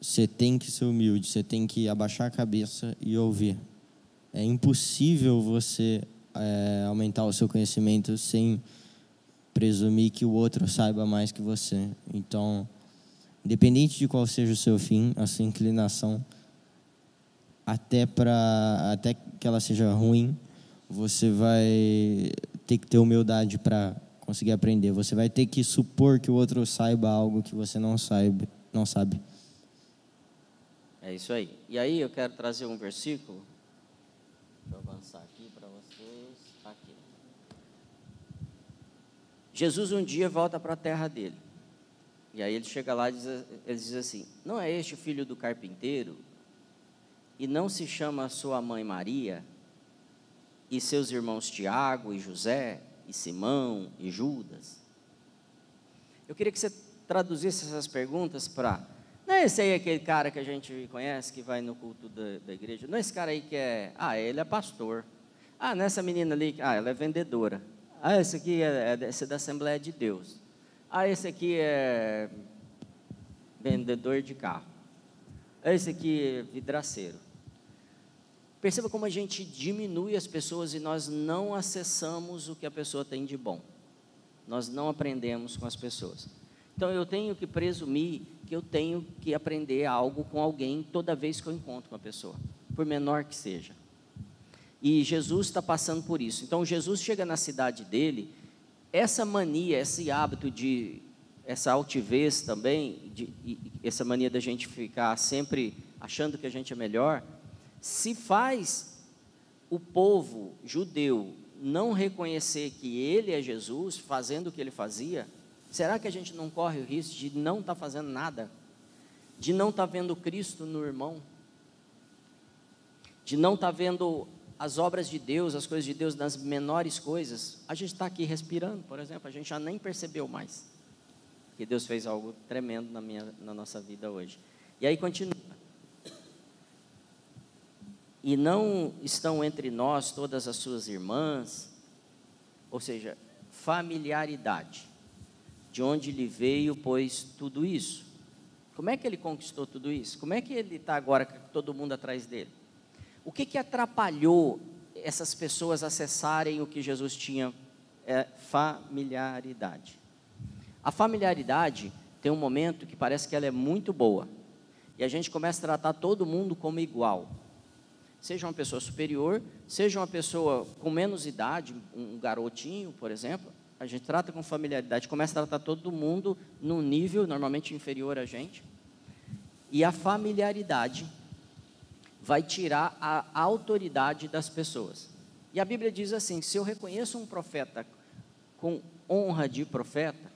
você tem que ser humilde, você tem que abaixar a cabeça e ouvir. É impossível você é, aumentar o seu conhecimento sem presumir que o outro saiba mais que você. Então, independente de qual seja o seu fim, a sua inclinação, até para até que ela seja ruim, você vai ter que ter humildade para conseguir aprender. Você vai ter que supor que o outro saiba algo que você não sabe, não sabe. É isso aí. E aí eu quero trazer um versículo. Deixa eu avançar aqui para vocês. Aqui. Jesus um dia volta para a terra dele. E aí ele chega lá e diz, ele diz assim: Não é este o filho do carpinteiro? E não se chama sua mãe Maria? E seus irmãos Tiago e José? E Simão e Judas? Eu queria que você traduzisse essas perguntas para não é esse aí aquele cara que a gente conhece, que vai no culto da, da igreja? Não é esse cara aí que é. Ah, ele é pastor. Ah, nessa menina ali, ah, ela é vendedora. Ah, esse aqui é, é esse é da Assembleia de Deus. Ah, esse aqui é vendedor de carro. Esse aqui é vidraceiro. Perceba como a gente diminui as pessoas e nós não acessamos o que a pessoa tem de bom. Nós não aprendemos com as pessoas. Então eu tenho que presumir que eu tenho que aprender algo com alguém toda vez que eu encontro uma pessoa, por menor que seja. E Jesus está passando por isso. Então Jesus chega na cidade dele, essa mania, esse hábito de, essa altivez também, de, essa mania da gente ficar sempre achando que a gente é melhor, se faz o povo judeu não reconhecer que ele é Jesus, fazendo o que ele fazia, será que a gente não corre o risco de não estar tá fazendo nada? De não estar tá vendo Cristo no irmão? De não estar tá vendo as obras de Deus, as coisas de Deus nas menores coisas? A gente está aqui respirando, por exemplo, a gente já nem percebeu mais que Deus fez algo tremendo na, minha, na nossa vida hoje. E aí continua e não estão entre nós todas as suas irmãs, ou seja, familiaridade, de onde lhe veio, pois, tudo isso. Como é que ele conquistou tudo isso? Como é que ele está agora com todo mundo atrás dele? O que, que atrapalhou essas pessoas acessarem o que Jesus tinha? É familiaridade. A familiaridade tem um momento que parece que ela é muito boa. E a gente começa a tratar todo mundo como igual seja uma pessoa superior, seja uma pessoa com menos idade, um garotinho, por exemplo, a gente trata com familiaridade, começa a tratar todo mundo num nível normalmente inferior a gente. E a familiaridade vai tirar a autoridade das pessoas. E a Bíblia diz assim: se eu reconheço um profeta com honra de profeta,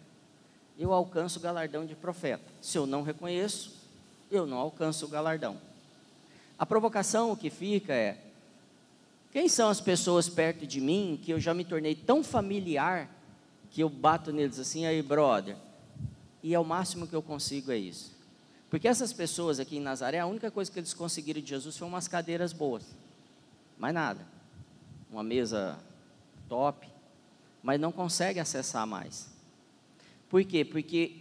eu alcanço o galardão de profeta. Se eu não reconheço, eu não alcanço o galardão. A provocação que fica é: quem são as pessoas perto de mim que eu já me tornei tão familiar que eu bato neles assim, aí, brother? E é o máximo que eu consigo é isso. Porque essas pessoas aqui em Nazaré, a única coisa que eles conseguiram de Jesus foi umas cadeiras boas. Mais nada. Uma mesa top, mas não consegue acessar mais. Por quê? Porque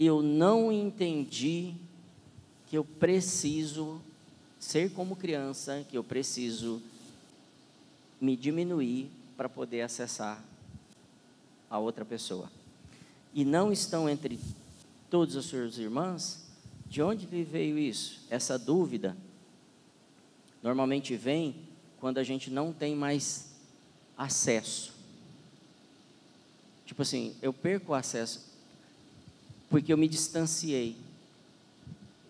eu não entendi que eu preciso ser como criança, que eu preciso me diminuir para poder acessar a outra pessoa. E não estão entre todos os seus irmãos? De onde veio isso? Essa dúvida normalmente vem quando a gente não tem mais acesso. Tipo assim, eu perco o acesso porque eu me distanciei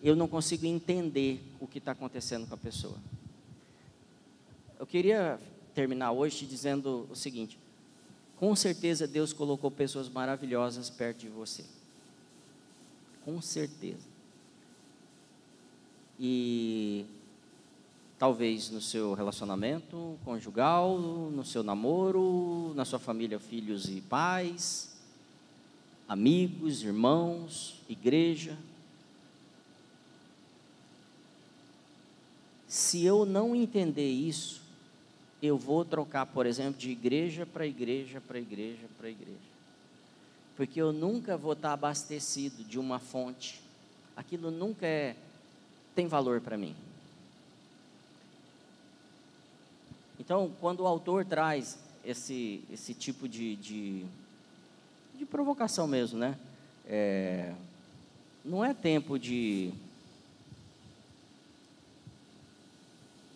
eu não consigo entender o que está acontecendo com a pessoa. Eu queria terminar hoje te dizendo o seguinte: com certeza Deus colocou pessoas maravilhosas perto de você. Com certeza. E talvez no seu relacionamento conjugal, no seu namoro, na sua família, filhos e pais, amigos, irmãos, igreja. Se eu não entender isso, eu vou trocar, por exemplo, de igreja para igreja, para igreja, para igreja. Porque eu nunca vou estar abastecido de uma fonte. Aquilo nunca é, tem valor para mim. Então, quando o autor traz esse, esse tipo de, de, de provocação mesmo, né? É, não é tempo de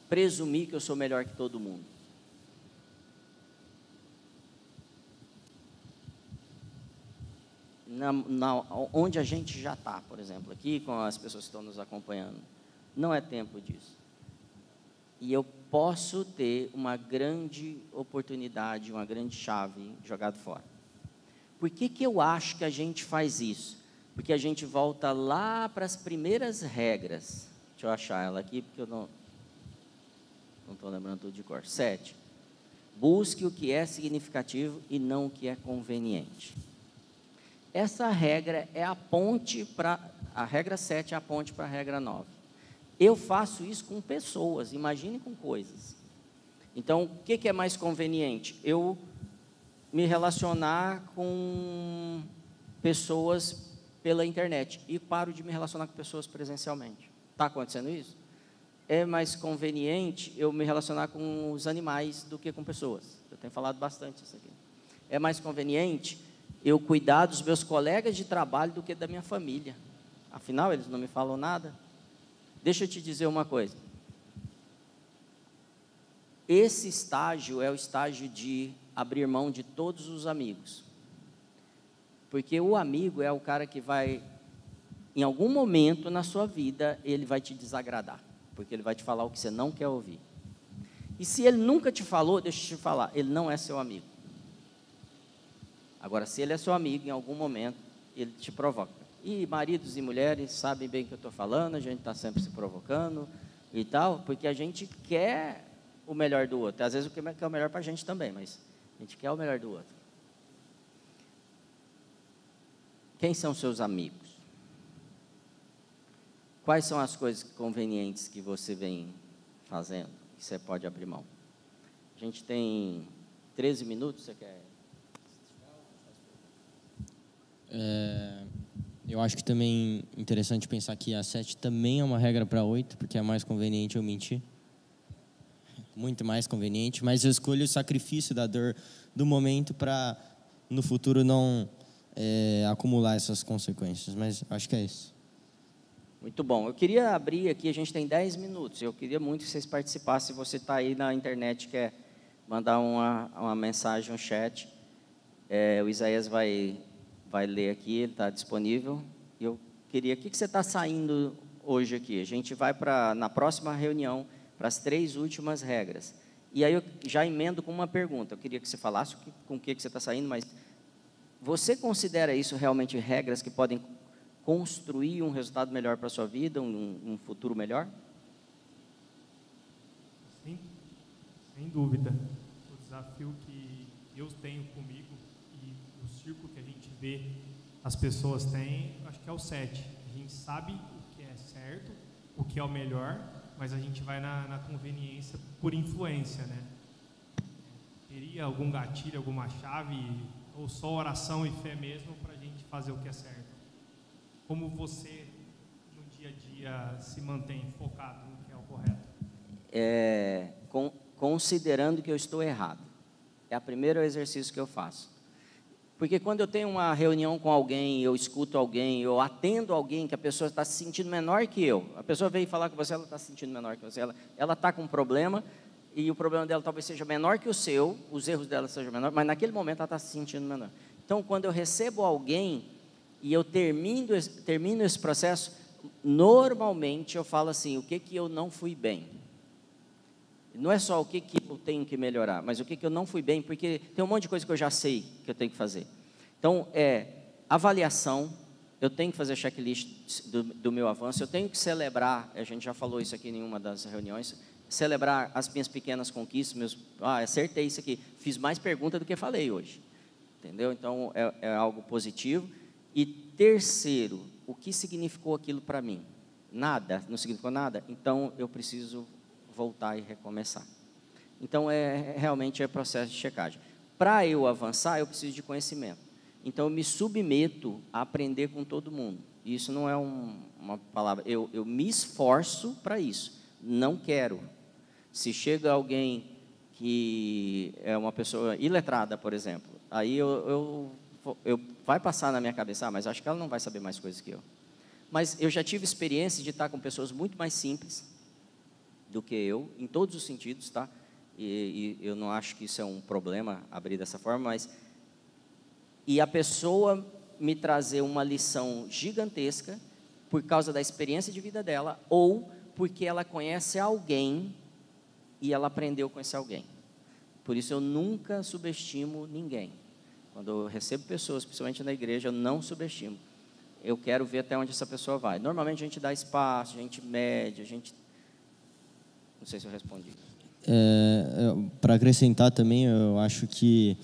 presumir que eu sou melhor que todo mundo. Na, na, onde a gente já está, por exemplo, aqui com as pessoas que estão nos acompanhando, não é tempo disso. E eu posso ter uma grande oportunidade, uma grande chave jogada fora. Por que, que eu acho que a gente faz isso? Porque a gente volta lá para as primeiras regras. Deixa eu achar ela aqui, porque eu não, estou lembrando tudo de cor. Sete. Busque o que é significativo e não o que é conveniente. Essa regra é a ponte para. A regra 7 é a ponte para a regra 9. Eu faço isso com pessoas, imagine com coisas. Então, o que, que é mais conveniente? Eu me relacionar com pessoas pela internet e paro de me relacionar com pessoas presencialmente. Está acontecendo isso? é mais conveniente eu me relacionar com os animais do que com pessoas. Eu tenho falado bastante isso aqui. É mais conveniente eu cuidar dos meus colegas de trabalho do que da minha família. Afinal, eles não me falam nada. Deixa eu te dizer uma coisa. Esse estágio é o estágio de abrir mão de todos os amigos. Porque o amigo é o cara que vai, em algum momento na sua vida, ele vai te desagradar. Porque ele vai te falar o que você não quer ouvir. E se ele nunca te falou, deixa eu te falar, ele não é seu amigo. Agora, se ele é seu amigo, em algum momento, ele te provoca. E maridos e mulheres sabem bem o que eu estou falando, a gente está sempre se provocando e tal, porque a gente quer o melhor do outro. Às vezes o que é o melhor para a gente também, mas a gente quer o melhor do outro. Quem são seus amigos? Quais são as coisas convenientes que você vem fazendo, que você pode abrir mão? A gente tem 13 minutos, você quer? É, eu acho que também interessante pensar que a 7 também é uma regra para 8, porque é mais conveniente eu mentir. Muito mais conveniente, mas eu escolho o sacrifício da dor do momento para no futuro não é, acumular essas consequências. Mas acho que é isso. Muito bom. Eu queria abrir aqui, a gente tem 10 minutos. Eu queria muito que vocês participassem. Se você está aí na internet quer mandar uma, uma mensagem, um chat, é, o Isaías vai vai ler aqui, ele está disponível. Eu queria, o que, que você está saindo hoje aqui? A gente vai para, na próxima reunião, para as três últimas regras. E aí eu já emendo com uma pergunta. Eu queria que você falasse com o que, que você está saindo, mas você considera isso realmente regras que podem construir um resultado melhor para a sua vida, um, um futuro melhor? Sim, sem dúvida. O desafio que eu tenho comigo vê as pessoas têm, acho que é o 7. A gente sabe o que é certo, o que é o melhor, mas a gente vai na, na conveniência por influência, né? Teria algum gatilho, alguma chave, ou só oração e fé mesmo para a gente fazer o que é certo? Como você, no dia a dia, se mantém focado no que é o correto? É, com, considerando que eu estou errado. É o primeiro exercício que eu faço. Porque quando eu tenho uma reunião com alguém, eu escuto alguém, eu atendo alguém que a pessoa está se sentindo menor que eu. A pessoa veio falar com você, ela está se sentindo menor que você. Ela está com um problema e o problema dela talvez seja menor que o seu, os erros dela sejam menores, mas naquele momento ela está se sentindo menor. Então, quando eu recebo alguém e eu termino, termino esse processo, normalmente eu falo assim: o que, que eu não fui bem? Não é só o que, que eu tenho que melhorar, mas o que, que eu não fui bem, porque tem um monte de coisa que eu já sei que eu tenho que fazer. Então, é avaliação, eu tenho que fazer checklist do, do meu avanço, eu tenho que celebrar, a gente já falou isso aqui em uma das reuniões, celebrar as minhas pequenas conquistas, meus, ah, acertei isso aqui, fiz mais perguntas do que falei hoje, entendeu? Então, é, é algo positivo. E terceiro, o que significou aquilo para mim? Nada, não significou nada? Então, eu preciso voltar e recomeçar. Então, é, realmente é processo de checagem. Para eu avançar, eu preciso de conhecimento. Então, eu me submeto a aprender com todo mundo. Isso não é um, uma palavra. Eu, eu me esforço para isso. Não quero. Se chega alguém que é uma pessoa iletrada, por exemplo, aí eu, eu, eu vai passar na minha cabeça, ah, mas acho que ela não vai saber mais coisas que eu. Mas eu já tive experiência de estar com pessoas muito mais simples, do que eu, em todos os sentidos, tá? E, e, eu não acho que isso é um problema abrir dessa forma, mas e a pessoa me trazer uma lição gigantesca por causa da experiência de vida dela ou porque ela conhece alguém e ela aprendeu com esse alguém. Por isso eu nunca subestimo ninguém. Quando eu recebo pessoas, principalmente na igreja, eu não subestimo. Eu quero ver até onde essa pessoa vai. Normalmente a gente dá espaço, a gente mede, a gente não sei se eu respondi. É, é para acrescentar também, eu acho que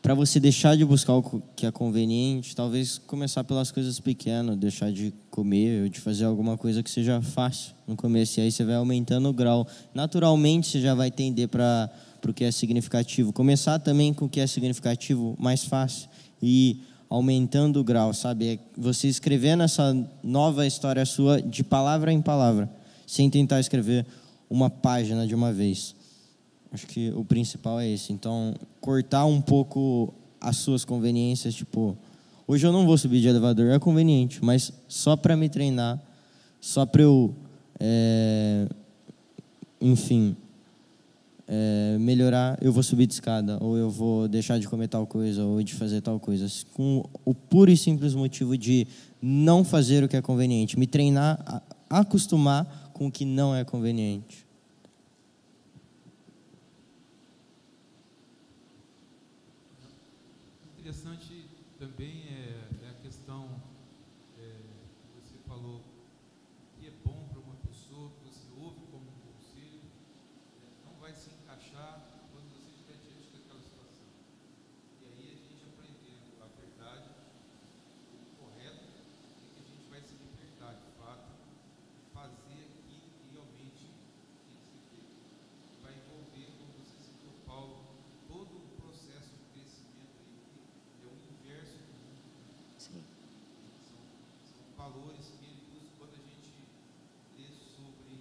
para você deixar de buscar o que é conveniente, talvez começar pelas coisas pequenas, deixar de comer ou de fazer alguma coisa que seja fácil no começo. E aí você vai aumentando o grau. Naturalmente você já vai tender para o que é significativo. Começar também com o que é significativo mais fácil e aumentando o grau, sabe? É você escrevendo essa nova história sua de palavra em palavra, sem tentar escrever uma página de uma vez. Acho que o principal é esse. Então, cortar um pouco as suas conveniências, tipo, hoje eu não vou subir de elevador, é conveniente, mas só para me treinar, só para eu, é, enfim, é, melhorar, eu vou subir de escada, ou eu vou deixar de comer tal coisa, ou de fazer tal coisa, com o puro e simples motivo de não fazer o que é conveniente, me treinar, acostumar com o que não é conveniente. Interessante também Sim. escreveu uma obra, a gente vê ali que em meio à guerra ele também praticava essas atitudes corretas, né? mesmo que custasse, ele estava sempre na frente da batalha. Sim. Muitas vezes a gente se esconde né? quando a gente tem que estar bem na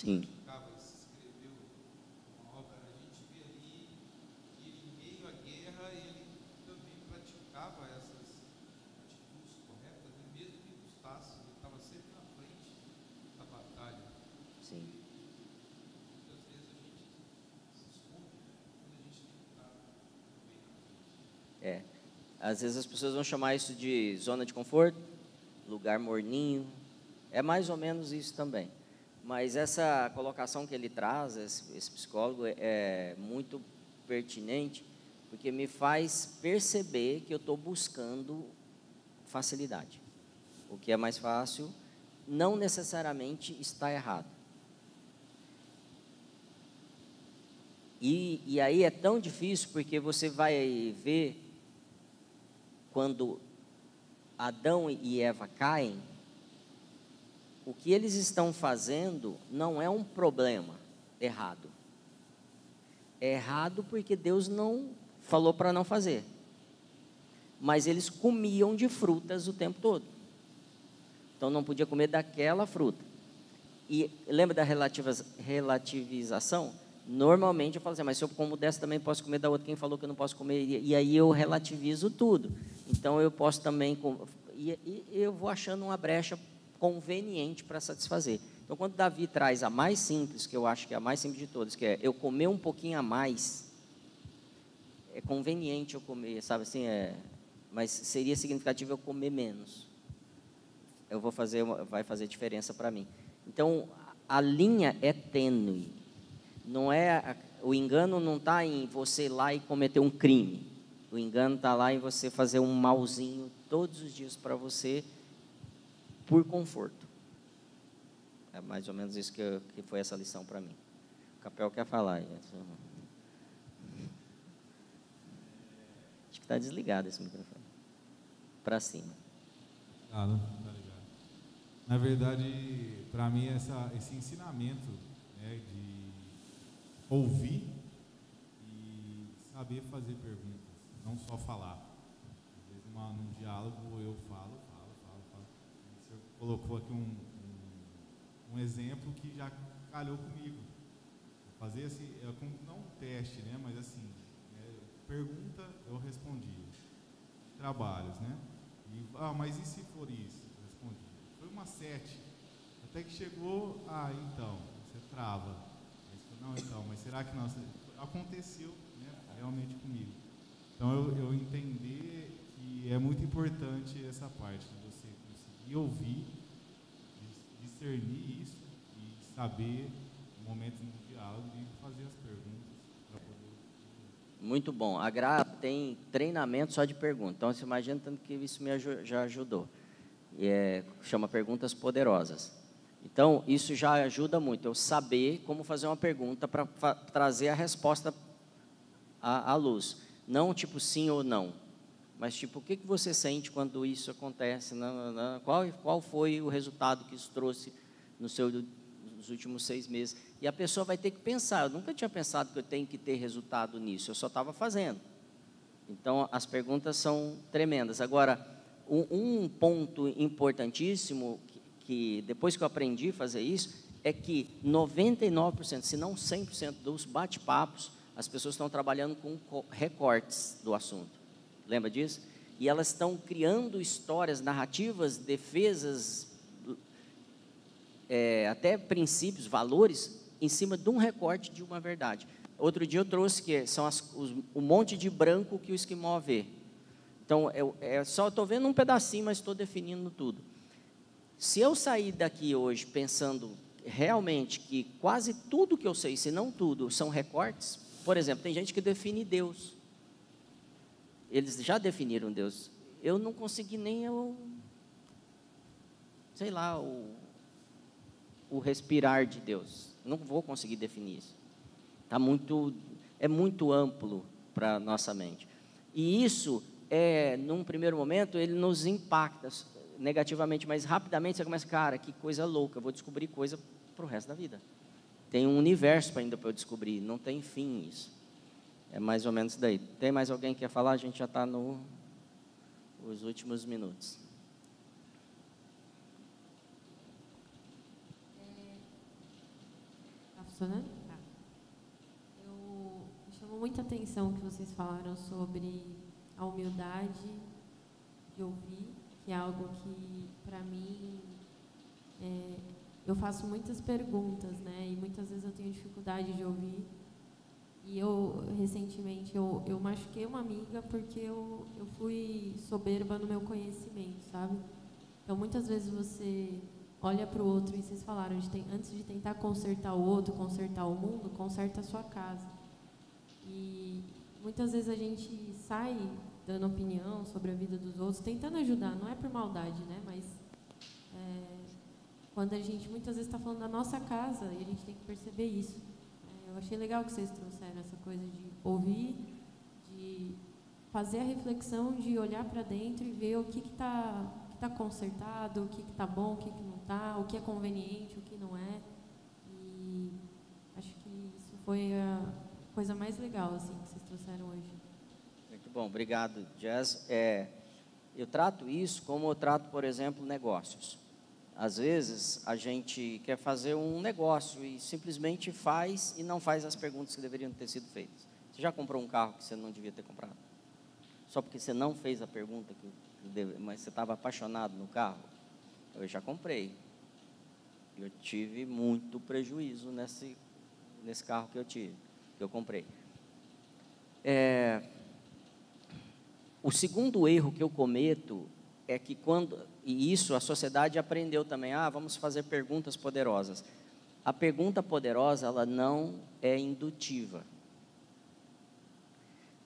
frente. É. Às vezes as pessoas vão chamar isso de zona de conforto, lugar morninho. É mais ou menos isso também. Mas essa colocação que ele traz, esse, esse psicólogo, é, é muito pertinente, porque me faz perceber que eu estou buscando facilidade. O que é mais fácil não necessariamente está errado. E, e aí é tão difícil porque você vai ver quando Adão e Eva caem, o que eles estão fazendo não é um problema errado. É errado porque Deus não falou para não fazer. Mas eles comiam de frutas o tempo todo. Então não podia comer daquela fruta. E lembra da relativização? Normalmente eu falo assim, mas se eu como dessa também posso comer da outra. Quem falou que eu não posso comer? E, aí eu relativizo tudo. Então eu posso também. E, e eu vou achando uma brecha conveniente para satisfazer. Então, quando Davi traz a mais simples, que eu acho que é a mais simples de todas, que é eu comer um pouquinho a mais, é conveniente eu comer, sabe assim, é, mas seria significativo eu comer menos. Eu vou fazer, vai fazer diferença para mim. Então, a linha é tênue. Não é o engano não está em você ir lá e cometer um crime. O engano está lá em você fazer um malzinho todos os dias para você por conforto. É mais ou menos isso que, eu, que foi essa lição para mim. O Capel quer falar. Acho que está desligado esse microfone. Para cima. Ah, não, tá ligado. Na verdade, para mim, essa, esse ensinamento né, de ouvir e saber fazer perguntas, não só falar. Às vezes, numa, num diálogo, eu falo, colocou aqui um, um, um, exemplo que já calhou comigo. Fazer assim, é não um teste, né? Mas assim, é, pergunta, eu respondi. Trabalhos, né? E, ah, mas e se for isso? Respondi. Foi uma sete. Até que chegou, ah, então, você trava. Aí, não, então, mas será que não? Aconteceu né, realmente comigo. Então eu, eu entender que é muito importante essa parte e ouvir, discernir isso e saber o momento do diálogo e fazer as perguntas poder. Muito bom. A Gra tem treinamento só de perguntas. Então, você imagina tanto que isso me já ajudou. E é, chama Perguntas Poderosas. Então, isso já ajuda muito. Eu saber como fazer uma pergunta para trazer a resposta à, à luz. Não tipo sim ou não mas tipo, o que, que você sente quando isso acontece? Não, não, qual, qual foi o resultado que isso trouxe no seu, nos últimos seis meses? E a pessoa vai ter que pensar. Eu nunca tinha pensado que eu tenho que ter resultado nisso. Eu só estava fazendo. Então, as perguntas são tremendas. Agora, um, um ponto importantíssimo que, que depois que eu aprendi a fazer isso é que 99%, se não 100% dos bate-papos, as pessoas estão trabalhando com recortes do assunto. Lembra disso? E elas estão criando histórias, narrativas, defesas, é, até princípios, valores, em cima de um recorte de uma verdade. Outro dia eu trouxe que são as, os, o monte de branco que o esquimó vê. Então, é, é só estou vendo um pedacinho, mas estou definindo tudo. Se eu sair daqui hoje pensando realmente que quase tudo que eu sei, se não tudo, são recortes, por exemplo, tem gente que define Deus. Eles já definiram Deus. Eu não consegui nem eu, sei lá, o, o respirar de Deus. Não vou conseguir definir isso. Tá muito, é muito amplo para nossa mente. E isso é, num primeiro momento, ele nos impacta negativamente, mas rapidamente você começa, cara, que coisa louca, vou descobrir coisa para o resto da vida. Tem um universo ainda para eu descobrir, não tem fim isso. É mais ou menos daí. Tem mais alguém que quer falar? A gente já está nos últimos minutos. Está funcionando? Tá. Eu me chamou muita atenção que vocês falaram sobre a humildade de ouvir, que é algo que, para mim, é, eu faço muitas perguntas, né? E muitas vezes eu tenho dificuldade de ouvir. E eu, recentemente, eu, eu machuquei uma amiga porque eu, eu fui soberba no meu conhecimento, sabe? Então, muitas vezes você olha para o outro e vocês falaram, de antes de tentar consertar o outro, consertar o mundo, conserta a sua casa. E muitas vezes a gente sai dando opinião sobre a vida dos outros, tentando ajudar, não é por maldade, né? Mas é, quando a gente muitas vezes está falando da nossa casa e a gente tem que perceber isso. Eu achei legal que vocês trouxeram essa coisa de ouvir, de fazer a reflexão, de olhar para dentro e ver o que está que tá consertado, o que está bom, o que, que não está, o que é conveniente, o que não é. E acho que isso foi a coisa mais legal assim, que vocês trouxeram hoje. Muito bom, obrigado, Jazz. É, eu trato isso como eu trato, por exemplo, negócios. Às vezes a gente quer fazer um negócio e simplesmente faz e não faz as perguntas que deveriam ter sido feitas. Você já comprou um carro que você não devia ter comprado? Só porque você não fez a pergunta que deve, mas você estava apaixonado no carro? Eu já comprei. Eu tive muito prejuízo nesse, nesse carro que eu tive, que eu comprei. É, o segundo erro que eu cometo é que quando e isso a sociedade aprendeu também, ah, vamos fazer perguntas poderosas. A pergunta poderosa, ela não é indutiva.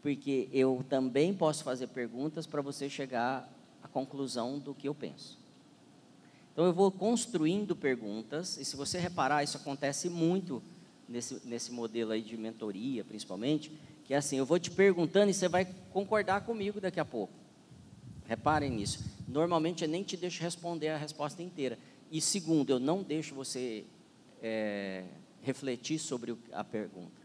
Porque eu também posso fazer perguntas para você chegar à conclusão do que eu penso. Então eu vou construindo perguntas, e se você reparar, isso acontece muito nesse, nesse modelo aí de mentoria, principalmente, que é assim, eu vou te perguntando e você vai concordar comigo daqui a pouco. Reparem nisso. Normalmente eu nem te deixo responder a resposta inteira. E segundo, eu não deixo você é, refletir sobre a pergunta.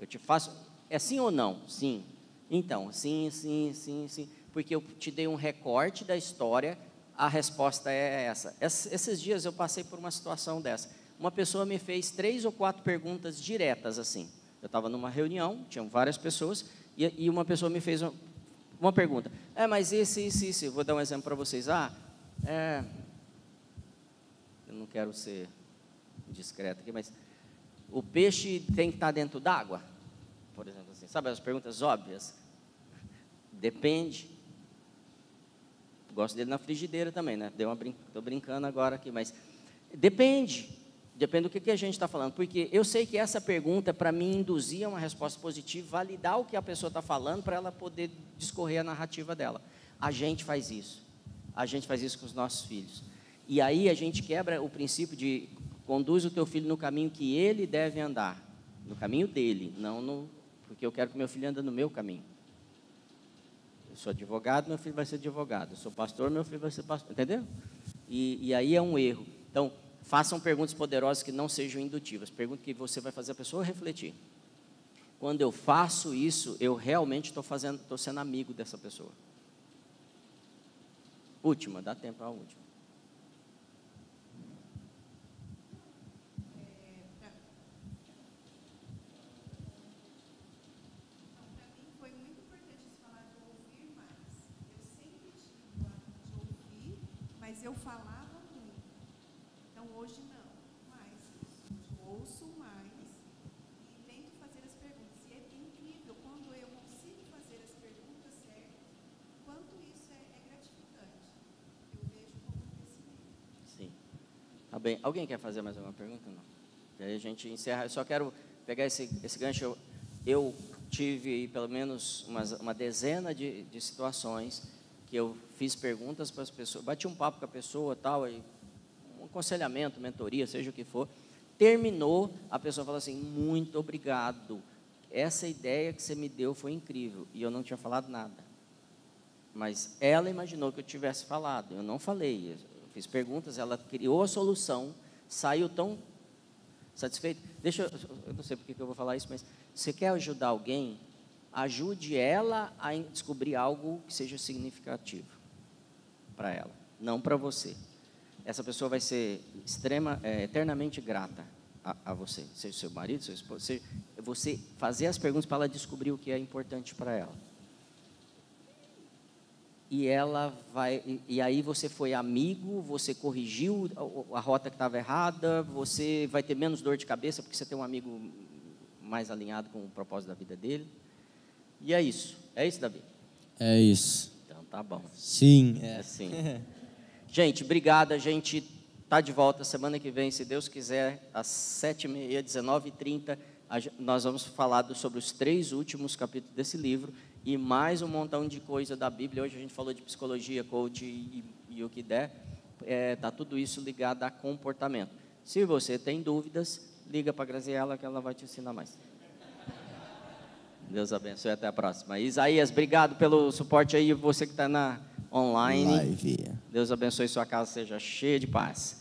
Eu te faço, é sim ou não? Sim. Então, sim, sim, sim, sim. Porque eu te dei um recorte da história, a resposta é essa. Esses dias eu passei por uma situação dessa. Uma pessoa me fez três ou quatro perguntas diretas assim. Eu estava numa reunião, tinham várias pessoas, e, e uma pessoa me fez uma pergunta. É, mas esse, isso, isso. Vou dar um exemplo para vocês. Ah, é. Eu não quero ser discreto aqui, mas o peixe tem que estar dentro d'água? Por exemplo, assim. Sabe as perguntas óbvias? Depende. Gosto dele na frigideira também, né? Deu uma brin... Tô brincando agora aqui, mas depende. Depende do que, que a gente está falando. Porque eu sei que essa pergunta, para mim, induzir a uma resposta positiva, validar o que a pessoa está falando, para ela poder discorrer a narrativa dela. A gente faz isso. A gente faz isso com os nossos filhos. E aí a gente quebra o princípio de conduz o teu filho no caminho que ele deve andar. No caminho dele, não no. Porque eu quero que meu filho ande no meu caminho. Eu sou advogado, meu filho vai ser advogado. Eu sou pastor, meu filho vai ser pastor. Entendeu? E, e aí é um erro. Então, Façam perguntas poderosas que não sejam indutivas. Perguntas que você vai fazer a pessoa refletir. Quando eu faço isso, eu realmente estou fazendo, estou sendo amigo dessa pessoa. Última, dá tempo para a última. falava muito. Então hoje não, mais. Eu ouço mais e tento fazer as perguntas. E é incrível quando eu consigo fazer as perguntas certas, quanto isso é, é gratificante. Eu vejo como um crescimento. Sim. Tá bem. Alguém quer fazer mais alguma pergunta? Não. E aí a gente encerra. Eu só quero pegar esse, esse gancho. Eu, eu tive pelo menos umas, uma dezena de, de situações que eu fiz perguntas para as pessoas, bati um papo com a pessoa tal, e um aconselhamento, mentoria, seja o que for. Terminou, a pessoa falou assim: muito obrigado. Essa ideia que você me deu foi incrível. E eu não tinha falado nada. Mas ela imaginou que eu tivesse falado. Eu não falei. Fiz perguntas, ela criou a solução, saiu tão satisfeito. Deixa eu, eu não sei porque que eu vou falar isso, mas você quer ajudar alguém, ajude ela a descobrir algo que seja significativo para ela, não para você. Essa pessoa vai ser extrema, é, eternamente grata a, a, você, seja seu marido, seu esposo, seja, você fazer as perguntas para ela descobrir o que é importante para ela. E ela vai, e, aí você foi amigo, você corrigiu a, rota que estava errada, você vai ter menos dor de cabeça porque você tem um amigo mais alinhado com o propósito da vida dele. E é isso. É isso, Davi? É isso. Então tá bom. Sim. É assim. [LAUGHS] gente, obrigado. A gente tá de volta semana que vem, se Deus quiser, às sete e meia, dezenove e trinta. Nós vamos falar sobre os três últimos capítulos desse livro e mais um montão de coisa da Bíblia. Hoje a gente falou de psicologia, coach e, e o que der. É, tá tudo isso ligado a comportamento. Se você tem dúvidas, liga para a Graziela que ela vai te ensinar mais. Deus abençoe até a próxima. Isaías, obrigado pelo suporte aí, você que está na online. Live. Deus abençoe sua casa, seja cheia de paz.